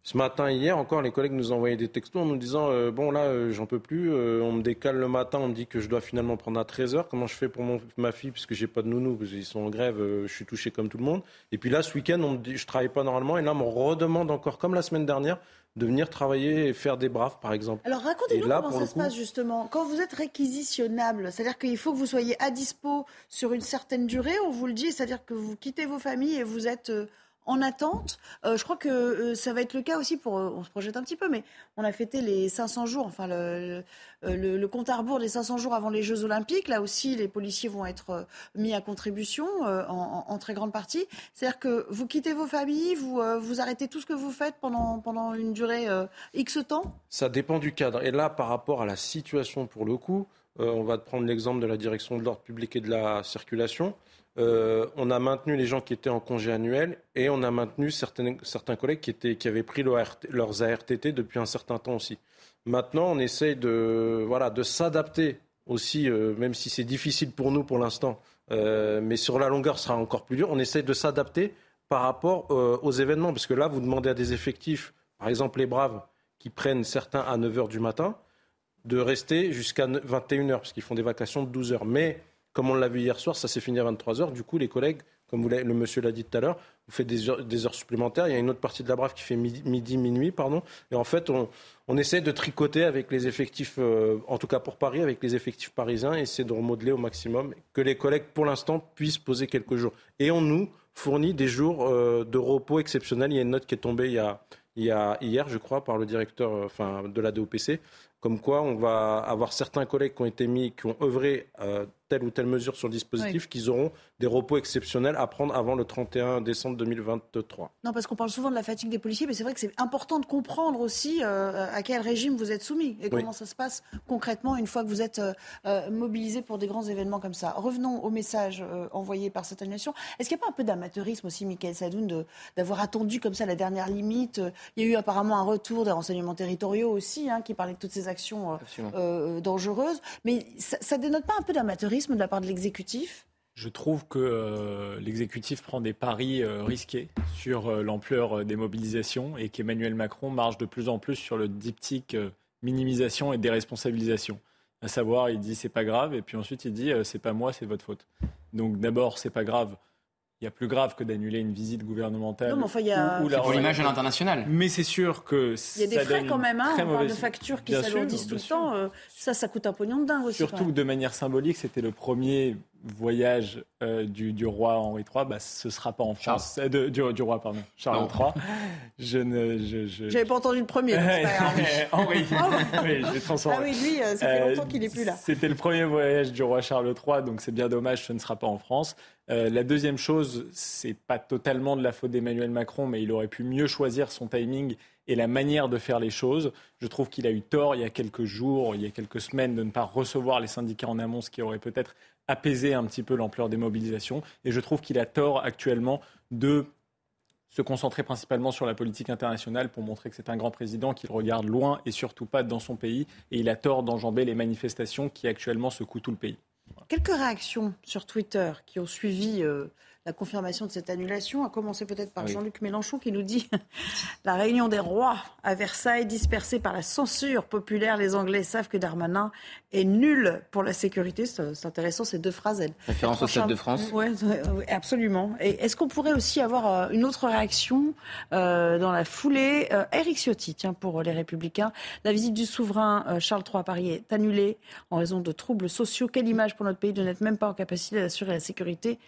ce matin, hier encore, les collègues nous envoyaient des textos en nous disant euh, Bon, là, euh, j'en peux plus, euh, on me décale le matin, on me dit que je dois finalement prendre à 13h. Comment je fais pour ma fille Puisque j'ai pas de nounou, parce qu'ils sont en grève, je suis touché comme tout le monde. Et puis là, ce week-end, on me dit Je travaille pas normalement, et là, on me redemande encore, comme la semaine dernière, de venir travailler et faire des braves, par exemple. Alors racontez-nous comment ça se passe justement. Quand vous êtes réquisitionnable, c'est-à-dire qu'il faut que vous soyez à dispo sur une certaine durée, on vous le dit, c'est-à-dire que vous quittez vos familles et vous êtes en attente. Euh, je crois que euh, ça va être le cas aussi pour. Euh, on se projette un petit peu, mais on a fêté les 500 jours, enfin le, compte à rebours des 500 jours avant les Jeux Olympiques. Là aussi, les policiers vont être mis à contribution en, très grande partie. C'est-à-dire que vous quittez vos familles, vous, vous arrêtez tout ce que vous faites pendant, pendant une durée X temps? Ça dépend du cadre. Et là, par rapport à la situation pour le coup, on va prendre l'exemple de la direction de l'ordre public et de la circulation. Euh, on a maintenu les gens qui étaient en congé annuel et on a maintenu certains collègues qui, avaient pris leurs ARTT depuis un certain temps aussi. Maintenant, on essaye de, s'adapter aussi, euh, même si c'est difficile pour nous pour l'instant, euh, mais sur la longueur, ce sera encore plus dur. On essaye de s'adapter par rapport aux événements, parce que là, vous demandez à des effectifs, par exemple les Braves, qui prennent certains à 9 h du matin, de rester jusqu'à 21 h parce qu'ils font des vacations de 12 heures. Mais comme on l'a vu hier soir, ça s'est fini à 23h. Du coup, les collègues, comme le monsieur l'a dit tout à l'heure, vous faites des heures, supplémentaires. Il y a une autre partie de la brave qui fait midi, minuit, pardon. Et en fait, on, essaie de tricoter avec les effectifs, euh, en tout cas pour Paris, avec les effectifs parisiens, et essayer de remodeler au maximum que les collègues, pour l'instant, puissent poser quelques jours. Et on nous fournit des jours euh, de repos exceptionnels. Il y a une note qui est tombée hier, je crois, par le directeur euh, enfin, de la DOPC, comme quoi on va avoir certains collègues qui ont été mis, qui ont œuvré telle ou telle mesure sur le dispositif qu'ils auront des repos exceptionnels à prendre avant le 31 décembre 2023. Non, parce qu'on parle souvent de la fatigue des policiers, mais c'est vrai que c'est important de comprendre aussi euh, à quel régime vous êtes soumis et comment ça se passe concrètement une fois que vous êtes euh, euh, mobilisé pour des grands événements comme ça. Revenons au message envoyé par cette annulation. Est-ce qu'il n'y a pas un peu d'amateurisme aussi, Michael Sadoun, d'avoir attendu comme ça la dernière limite? Il y a eu apparemment un retour des renseignements territoriaux aussi, hein, qui parlaient de toutes ces actions dangereuses. Mais ça, ça dénote pas un peu d'amateurisme de la part de l'exécutif? Je trouve que euh, l'exécutif prend des paris euh, risqués sur euh, l'ampleur des mobilisations et qu'Emmanuel Macron marche de plus en plus sur le diptyque minimisation et déresponsabilisation. À savoir, il dit c'est pas grave et puis ensuite il dit c'est pas moi, c'est votre faute. Donc d'abord, c'est pas grave il y a plus grave que d'annuler une visite gouvernementale. Non, mais enfin, il y a... ou, pour l'image à l'international. Mais c'est sûr que il y a des frais quand même. Hein, on parle de factures qui s'alourdissent tout le temps. ça, ça coûte un pognon de dingue aussi. Surtout que de manière symbolique, c'était le premier voyage euh, du, roi Henri III, bah, ce ne sera pas en France. Euh, du, roi, pardon, Charles III. Je ne. Je, J'avais pas entendu le premier. Henri. oui, Ah oui, lui, euh, ça fait longtemps qu'il n'est plus là. C'était le premier voyage du roi Charles III, donc c'est bien dommage, ce ne sera pas en France. la deuxième chose, c'est pas totalement de la faute d'Emmanuel Macron, mais il aurait pu mieux choisir son timing et la manière de faire les choses. Je trouve qu'il a eu tort il y a quelques jours, il y a quelques semaines, de ne pas recevoir les syndicats en amont, ce qui aurait peut-être apaisé un petit peu l'ampleur des mobilisations. Et je trouve qu'il a tort actuellement de se concentrer principalement sur la politique internationale pour montrer que c'est un grand président, qu'il regarde loin et surtout pas dans son pays. Et il a tort d'enjamber les manifestations qui actuellement secouent tout le pays. Quelques réactions sur Twitter qui ont suivi euh, la confirmation de cette annulation, a commencé peut-être par Jean-Luc Mélenchon qui nous dit la réunion des rois à Versailles dispersée par la censure populaire. Les Anglais savent que Darmanin est nul pour la sécurité. C'est intéressant ces deux phrases. Référence au Stade de France. Oui, absolument. Et est-ce qu'on pourrait aussi avoir euh, une autre réaction euh, dans la foulée euh, Eric Ciotti, tiens, pour les Républicains. La visite du souverain Charles III à Paris est annulée en raison de troubles sociaux. Quelle image pour notre pays de n'être même pas en capacité d'assurer la sécurité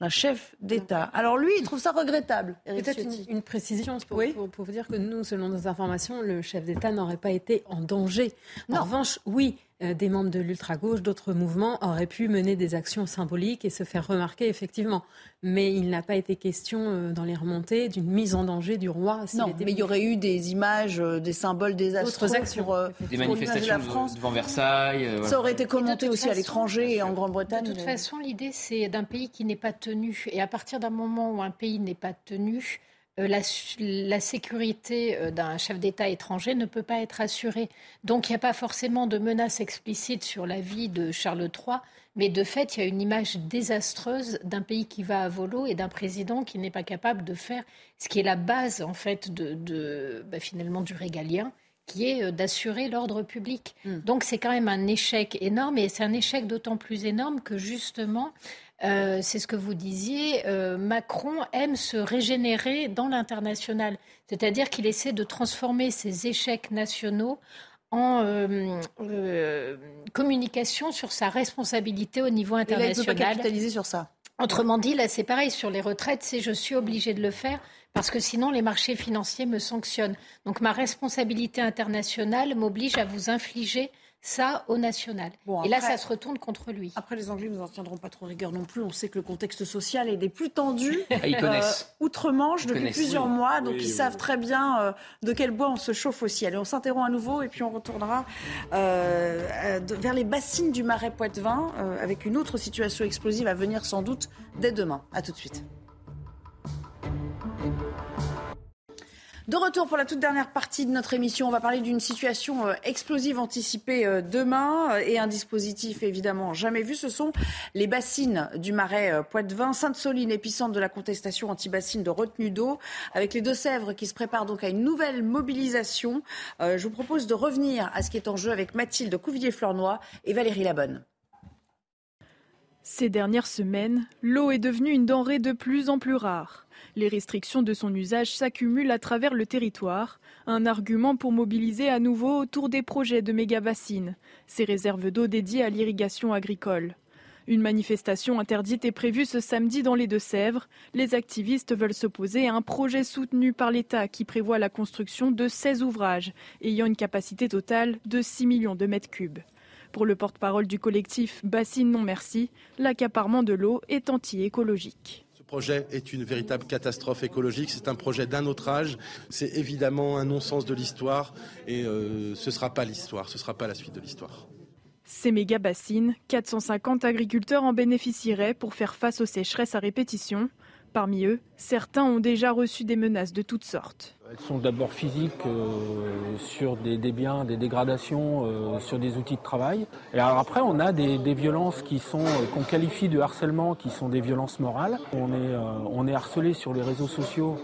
d'un chef d'État. Alors lui, il trouve ça regrettable. Peut-être une, précision pour, pour, vous dire que nous, selon nos informations, le chef d'État n'aurait pas été en danger. En revanche, oui, des membres de l'ultra-gauche, d'autres mouvements auraient pu mener des actions symboliques et se faire remarquer effectivement. Mais il n'a pas été question euh, dans les remontées d'une mise en danger du roi. Non, mais il y aurait eu des images, euh, des symboles désastreux actions, pour, des manifestations de la France. devant Versailles. Ça aurait été commenté aussi à l'étranger et en Grande-Bretagne. De toute façon, l'idée c'est d'un pays qui n'est pas tenu. Et à partir d'un moment où un pays n'est pas tenu, euh, la, sécurité euh, d'un chef d'État étranger ne peut pas être assurée. Donc il n'y a pas forcément de menace explicite sur la vie de Charles III, mais de fait, il y a une image désastreuse d'un pays qui va à volo et d'un président qui n'est pas capable de faire ce qui est la base en fait de, bah, finalement du régalien qui est euh, d'assurer l'ordre public. Hmm. Donc c'est quand même un échec énorme et c'est un échec d'autant plus énorme que justement euh, c'est ce que vous disiez, euh, Macron aime se régénérer dans l'international. C'est-à-dire qu'il essaie de transformer ses échecs nationaux en euh, communication sur sa responsabilité au niveau international. il ne peut pas capitaliser sur ça. Autrement dit, là, c'est pareil sur les retraites, c'est je suis obligé de le faire parce que sinon les marchés financiers me sanctionnent. Donc ma responsabilité internationale m'oblige à vous infliger ça au national. et là, ça se retourne contre lui. Après, les Anglais ne nous en tiendront pas trop rigueur non plus. On sait que le contexte social est des plus tendus. Ah, ils connaissent. Euh, outre-Manche depuis plusieurs mois. Donc, ils savent très bien euh, de quel bois on se chauffe aussi. Allez, on s'interrompt à nouveau et puis on retournera euh, vers les bassines du Marais Poitevin avec une autre situation explosive à venir sans doute dès demain. À tout de suite. De retour pour la toute dernière partie de notre émission, on va parler d'une situation euh, explosive anticipée euh, demain euh, et un dispositif évidemment jamais vu. Ce sont les bassines du marais Poitevin, Sainte-Soline, épicentre de la contestation anti-bassine de retenue d'eau, avec les Deux-Sèvres qui se préparent donc à une nouvelle mobilisation. je vous propose de revenir à ce qui est en jeu avec Mathilde Couvillier-Fleurnoy et Valérie Labonne. Ces dernières semaines, l'eau est devenue une denrée de plus en plus rare. Les restrictions de son usage s'accumulent à travers le territoire, un argument pour mobiliser à nouveau autour des projets de méga-bassines, ces réserves d'eau dédiées à l'irrigation agricole. Une manifestation interdite est prévue ce samedi dans les Deux-Sèvres. Les activistes veulent s'opposer à un projet soutenu par l'État qui prévoit la construction de 16 ouvrages ayant une capacité totale de 6 millions de mètres cubes. Pour le porte-parole du collectif Bassine Non Merci, l'accaparement de l'eau est anti-écologique. Ce projet est une véritable catastrophe écologique. C'est un projet d'un autre âge. C'est évidemment un non-sens de l'histoire et euh, ce ne sera pas l'histoire, ce ne sera pas la suite de l'histoire. Ces méga bassines, 450 agriculteurs en bénéficieraient pour faire face aux sécheresses à répétition. Parmi eux, certains ont déjà reçu des menaces de toutes sortes. Elles sont d'abord physiques euh, sur des, biens, des dégradations, euh, sur des outils de travail. Et alors après, on a des, violences qui sont euh, qu'on qualifie de harcèlement, qui sont des violences morales. On est, on est harcelé sur les réseaux sociaux.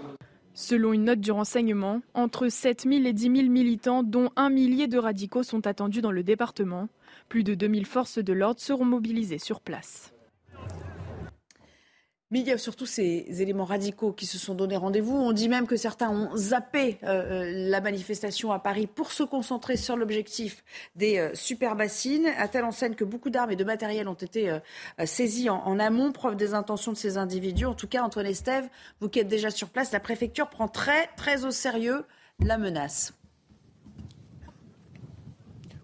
Selon une note du renseignement, entre 7 000 et 10 000 militants, dont un millier de radicaux, sont attendus dans le département. Plus de 2000 forces de l'ordre seront mobilisées sur place. Mais il y a surtout ces éléments radicaux qui se sont donné rendez-vous. On dit même que certains ont zappé euh, euh, la manifestation à Paris pour se concentrer sur l'objectif des euh, super bassines, à telle enseigne que beaucoup d'armes et de matériel ont été saisis en, amont, preuve des intentions de ces individus. En tout cas, Antoine Estève, vous qui êtes déjà sur place, la préfecture prend très, très au sérieux la menace.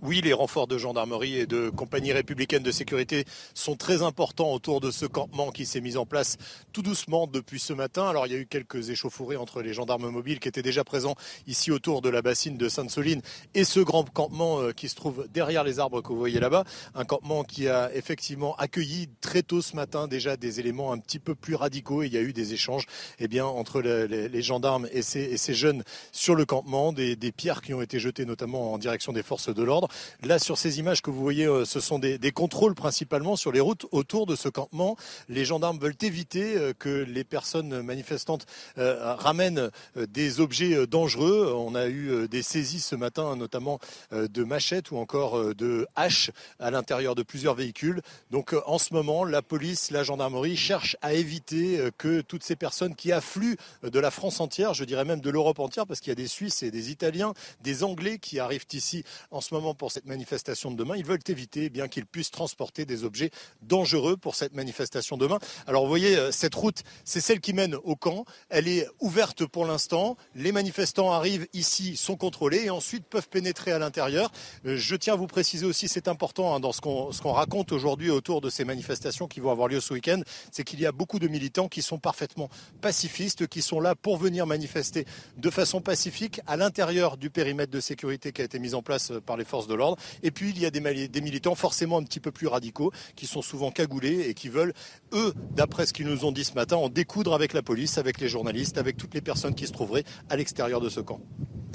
Oui, les renforts de gendarmerie et de compagnie républicaine de sécurité sont très importants autour de ce campement qui s'est mis en place tout doucement depuis ce matin. Alors il y a eu quelques échauffourées entre les gendarmes mobiles qui étaient déjà présents ici autour de la bassine de Sainte-Soline et ce grand campement euh, qui se trouve derrière les arbres que vous voyez là-bas. Un campement qui a effectivement accueilli très tôt ce matin déjà des éléments un petit peu plus radicaux. il y a eu des échanges eh bien, entre les, gendarmes et ces, jeunes sur le campement, des pierres qui ont été jetées notamment en direction des forces de l'ordre. Là, sur ces images que vous voyez, euh, ce sont des, contrôles principalement sur les routes autour de ce campement. Les gendarmes veulent éviter euh, que les personnes manifestantes euh, ramènent des objets dangereux. On a eu des saisies ce matin, notamment de machettes ou encore de haches à l'intérieur de plusieurs véhicules. Donc, en ce moment, la police, la gendarmerie cherchent à éviter que toutes ces personnes qui affluent de la France entière, je dirais même de l'Europe entière, parce qu'il y a des Suisses et des Italiens, des Anglais qui arrivent ici en ce moment pour cette manifestation de demain. Ils veulent éviter eh bien qu'ils puissent transporter des objets dangereux pour cette manifestation demain. Alors vous voyez, euh, cette route, c'est celle qui mène au camp. Elle est ouverte pour l'instant. Les manifestants arrivent ici, sont contrôlés et ensuite peuvent pénétrer à l'intérieur. Euh, je tiens à vous préciser aussi, c'est important hein, dans ce qu'on qu'on raconte aujourd'hui autour de ces manifestations qui vont avoir lieu ce week-end, c'est qu'il y a beaucoup de militants qui sont parfaitement pacifistes, qui sont là pour venir manifester de façon pacifique à l'intérieur du périmètre de sécurité qui a été mis en place euh, par les forces de l'ordre. Et puis il y a des, militants forcément un petit peu plus radicaux qui sont souvent cagoulés et qui veulent, eux, d'après ce qu'ils nous ont dit ce matin, en découdre avec la police, avec les journalistes, avec toutes les personnes qui se trouveraient à l'extérieur de ce camp.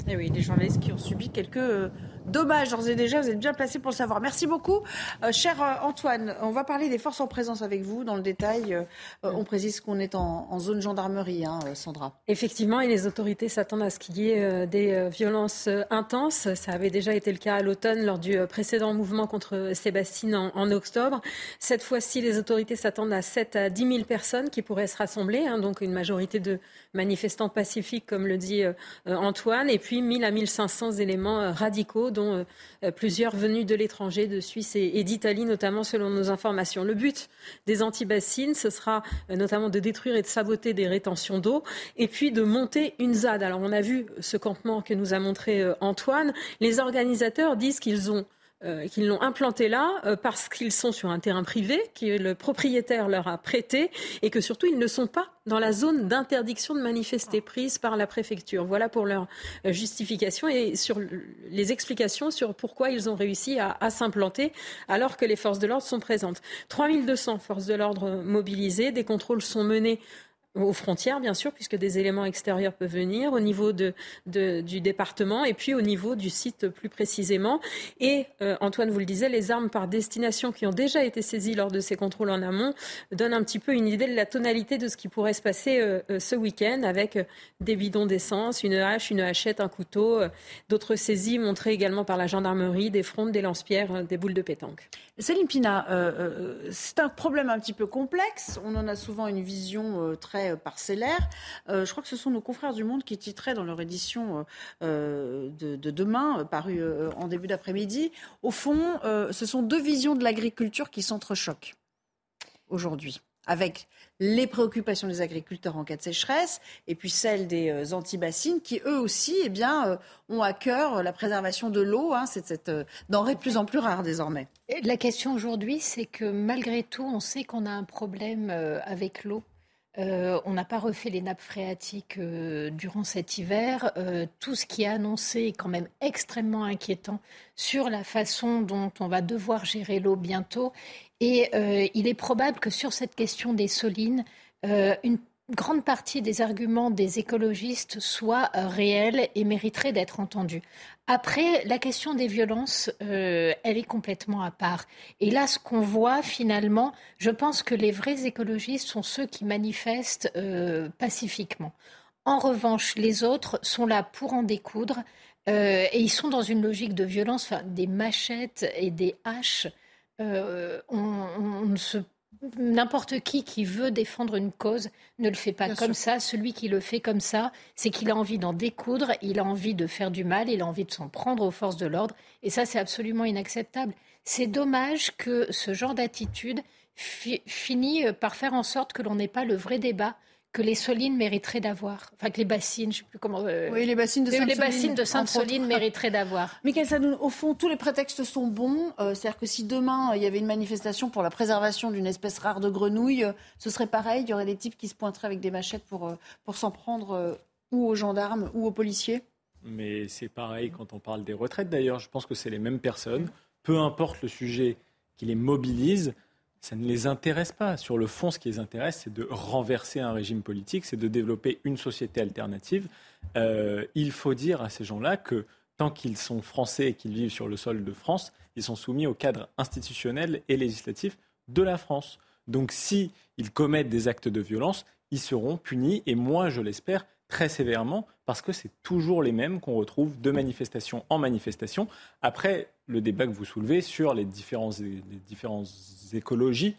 Et eh oui, les journalistes qui ont subi quelques euh, dommages, d'ores et déjà, vous êtes bien placé pour le savoir. Merci beaucoup. Euh, cher euh, Antoine, on va parler des forces en présence avec vous dans le détail. on précise qu'on est en, zone gendarmerie, hein, Sandra. Effectivement, et les autorités s'attendent à ce qu'il y ait des violences intenses. Ça avait déjà été le cas à l'automne lors du précédent mouvement contre Sébastien en, en octobre. Cette fois-ci, les autorités s'attendent à 7 à 10 000 personnes qui pourraient se rassembler, hein, donc une majorité de manifestants pacifiques, comme le dit Antoine. Et puis, puis 1000 à 1500 éléments euh, radicaux, dont euh, plusieurs venus de l'étranger, de Suisse et, d'Italie, notamment selon nos informations. Le but des anti-bassines, ce sera euh, notamment de détruire et de saboter des rétentions d'eau, et puis de monter une ZAD. Alors on a vu ce campement que nous a montré Antoine. Les organisateurs disent qu'ils ont euh, qu'ils l'ont implanté là euh, parce qu'ils sont sur un terrain privé que le propriétaire leur a prêté et que surtout ils ne sont pas dans la zone d'interdiction de manifester prise par la préfecture. Voilà pour leur euh, justification et sur les explications sur pourquoi ils ont réussi à, à s'implanter alors que les forces de l'ordre sont présentes. 3200 forces de l'ordre mobilisées, des contrôles sont menés aux frontières, bien sûr, puisque des éléments extérieurs peuvent venir, au niveau du département et puis au niveau du site plus précisément. Et euh, Antoine vous le disait, les armes par destination qui ont déjà été saisies lors de ces contrôles en amont donnent un petit peu une idée de la tonalité de ce qui pourrait se passer euh, euh, ce week-end avec des bidons d'essence, une hache, une hachette, un couteau, d'autres saisies montrées également par la gendarmerie, des frondes, des lance-pierres, des boules de pétanque. Céline Pina, c'est un problème un petit peu complexe. On en a souvent une vision très euh, parcellaire. Euh, je crois que ce sont nos confrères du Monde qui titraient dans leur édition euh, de, demain, parue en début d'après-midi. Au fond, ce sont deux visions de l'agriculture qui s'entrechoquent aujourd'hui. avec les préoccupations des agriculteurs en cas de sécheresse et puis celles des euh, anti-bassines qui eux aussi eh bien, ont à cœur la préservation de l'eau. Hein, c'est cette denrée de plus en plus rare désormais. La question aujourd'hui, c'est que malgré tout, on sait qu'on a un problème avec l'eau. On n'a pas refait les nappes phréatiques durant cet hiver. tout ce qui est annoncé est quand même extrêmement inquiétant sur la façon dont on va devoir gérer l'eau bientôt. Et euh, il est probable que sur cette question des solines, euh, une grande partie des arguments des écologistes soient euh, réels et mériteraient d'être entendus. Après, la question des violences, elle est complètement à part. Et là, ce qu'on voit finalement, je pense que les vrais écologistes sont ceux qui manifestent pacifiquement. En revanche, les autres sont là pour en découdre et ils sont dans une logique de violence, des machettes et des haches euh, on, n'importe qui qui veut défendre une cause ne le fait pas comme ça. Celui qui le fait comme ça, c'est qu'il a envie d'en découdre, il a envie de faire du mal, il a envie de s'en prendre aux forces de l'ordre. Et ça, c'est absolument inacceptable. C'est dommage que ce genre d'attitude finit par faire en sorte que l'on n'ait pas le vrai débat que les Solines mériteraient d'avoir. Enfin, que les bassines, je ne sais plus comment. Euh, oui, les bassines de Sainte-Soline. Les bassines de Sainte-Soline mériteraient d'avoir. Michael Sadoun, au fond, tous les prétextes sont bons. Euh, c'est-à-dire que si demain, il y avait une manifestation pour la préservation d'une espèce rare de grenouille, euh, ce serait pareil. Il y aurait des types qui se pointeraient avec des machettes pour, pour s'en prendre ou aux gendarmes ou aux policiers. Mais c'est pareil quand on parle des retraites, d'ailleurs. Je pense que c'est les mêmes personnes. Peu importe le sujet qui les mobilise ça ne les intéresse pas. Sur le fond, ce qui les intéresse, c'est de renverser un régime politique, c'est de développer une société alternative. Euh, il faut dire à ces gens-là que tant qu'ils sont français et qu'ils vivent sur le sol de France, ils sont soumis au cadre institutionnel et législatif de la France. Donc s'ils commettent des actes de violence, ils seront punis, et moi, je l'espère, très sévèrement, parce que c'est toujours les mêmes qu'on retrouve de manifestation en manifestation. Après, le débat que vous soulevez sur les, différentes, les différentes écologies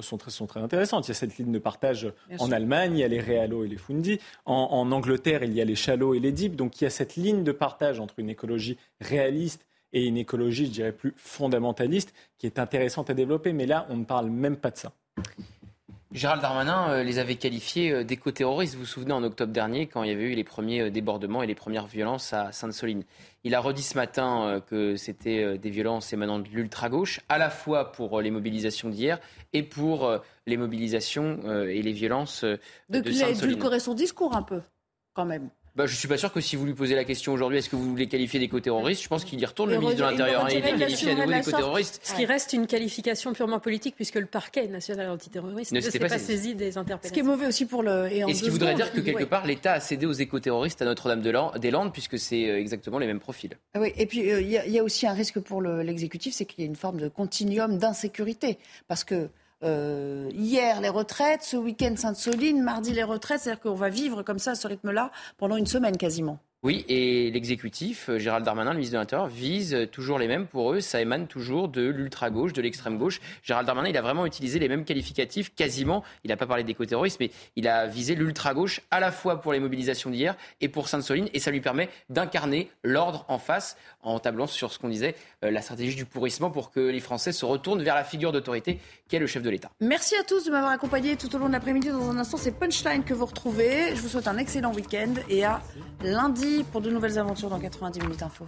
sont, très, sont très intéressantes. Il y a cette ligne de partage en Allemagne, il y a les Realo et les Fundi. En, Angleterre, il y a les Chalot et les Dip. Donc il y a cette ligne de partage entre une écologie réaliste et une écologie, je dirais, plus fondamentaliste, qui est intéressante à développer. Mais là, on ne parle même pas de ça. Gérald Darmanin euh, les avait qualifiés euh, d'éco-terroristes. Vous vous souvenez en octobre dernier, quand il y avait eu les premiers euh, débordements et les premières violences à Sainte-Soline. Il a redit ce matin que c'était des violences émanant de l'ultra-gauche, à la fois pour les mobilisations d'hier et pour les mobilisations et les violences de Sainte-Soline. Donc il a édulcoré son discours un peu, quand même. Bah, je ne suis pas sûr que si vous lui posez la question aujourd'hui, est-ce que vous voulez qualifier d'éco-terroriste Je pense qu'il y retourne, le ministre de l'Intérieur. Il est qualifié à nouveau d'éco-terroriste. Ce qui reste une qualification purement politique, puisque le parquet national antiterroriste ne s'est pas, saisi des interpellations. Ce qui est mauvais aussi pour le. Et, ce qui voudrait dire que quelque part, l'État a cédé aux éco-terroristes à Notre-Dame-des-Landes, puisque c'est euh, exactement les mêmes profils. Ah oui, et puis euh, il y, a aussi un risque pour l'exécutif, c'est qu'il y a une forme de continuum d'insécurité. Parce que euh, hier les retraites, ce week-end Sainte-Soline, mardi les retraites. C'est-à-dire qu'on va vivre comme ça, ce rythme-là, pendant une semaine quasiment. Oui, et l'exécutif, euh, Gérald Darmanin, le ministre de l'Intérieur, vise toujours les mêmes. Pour eux, ça émane toujours de l'ultra-gauche, de l'extrême-gauche. Gérald Darmanin, il a vraiment utilisé les mêmes qualificatifs, quasiment. Il n'a pas parlé d'éco-terrorisme, mais il a visé l'ultra-gauche à la fois pour les mobilisations d'hier et pour Sainte-Soline. Et ça lui permet d'incarner l'ordre en face, en tablant sur ce qu'on disait, euh, la stratégie du pourrissement pour que les Français se retournent vers la figure d'autorité qui est le chef de l'État. Merci à tous de m'avoir accompagné tout au long de l'après-midi. Dans un instant, c'est Punchline que vous retrouvez. Je vous souhaite un excellent week-end et à pour de nouvelles aventures dans 90 minutes info.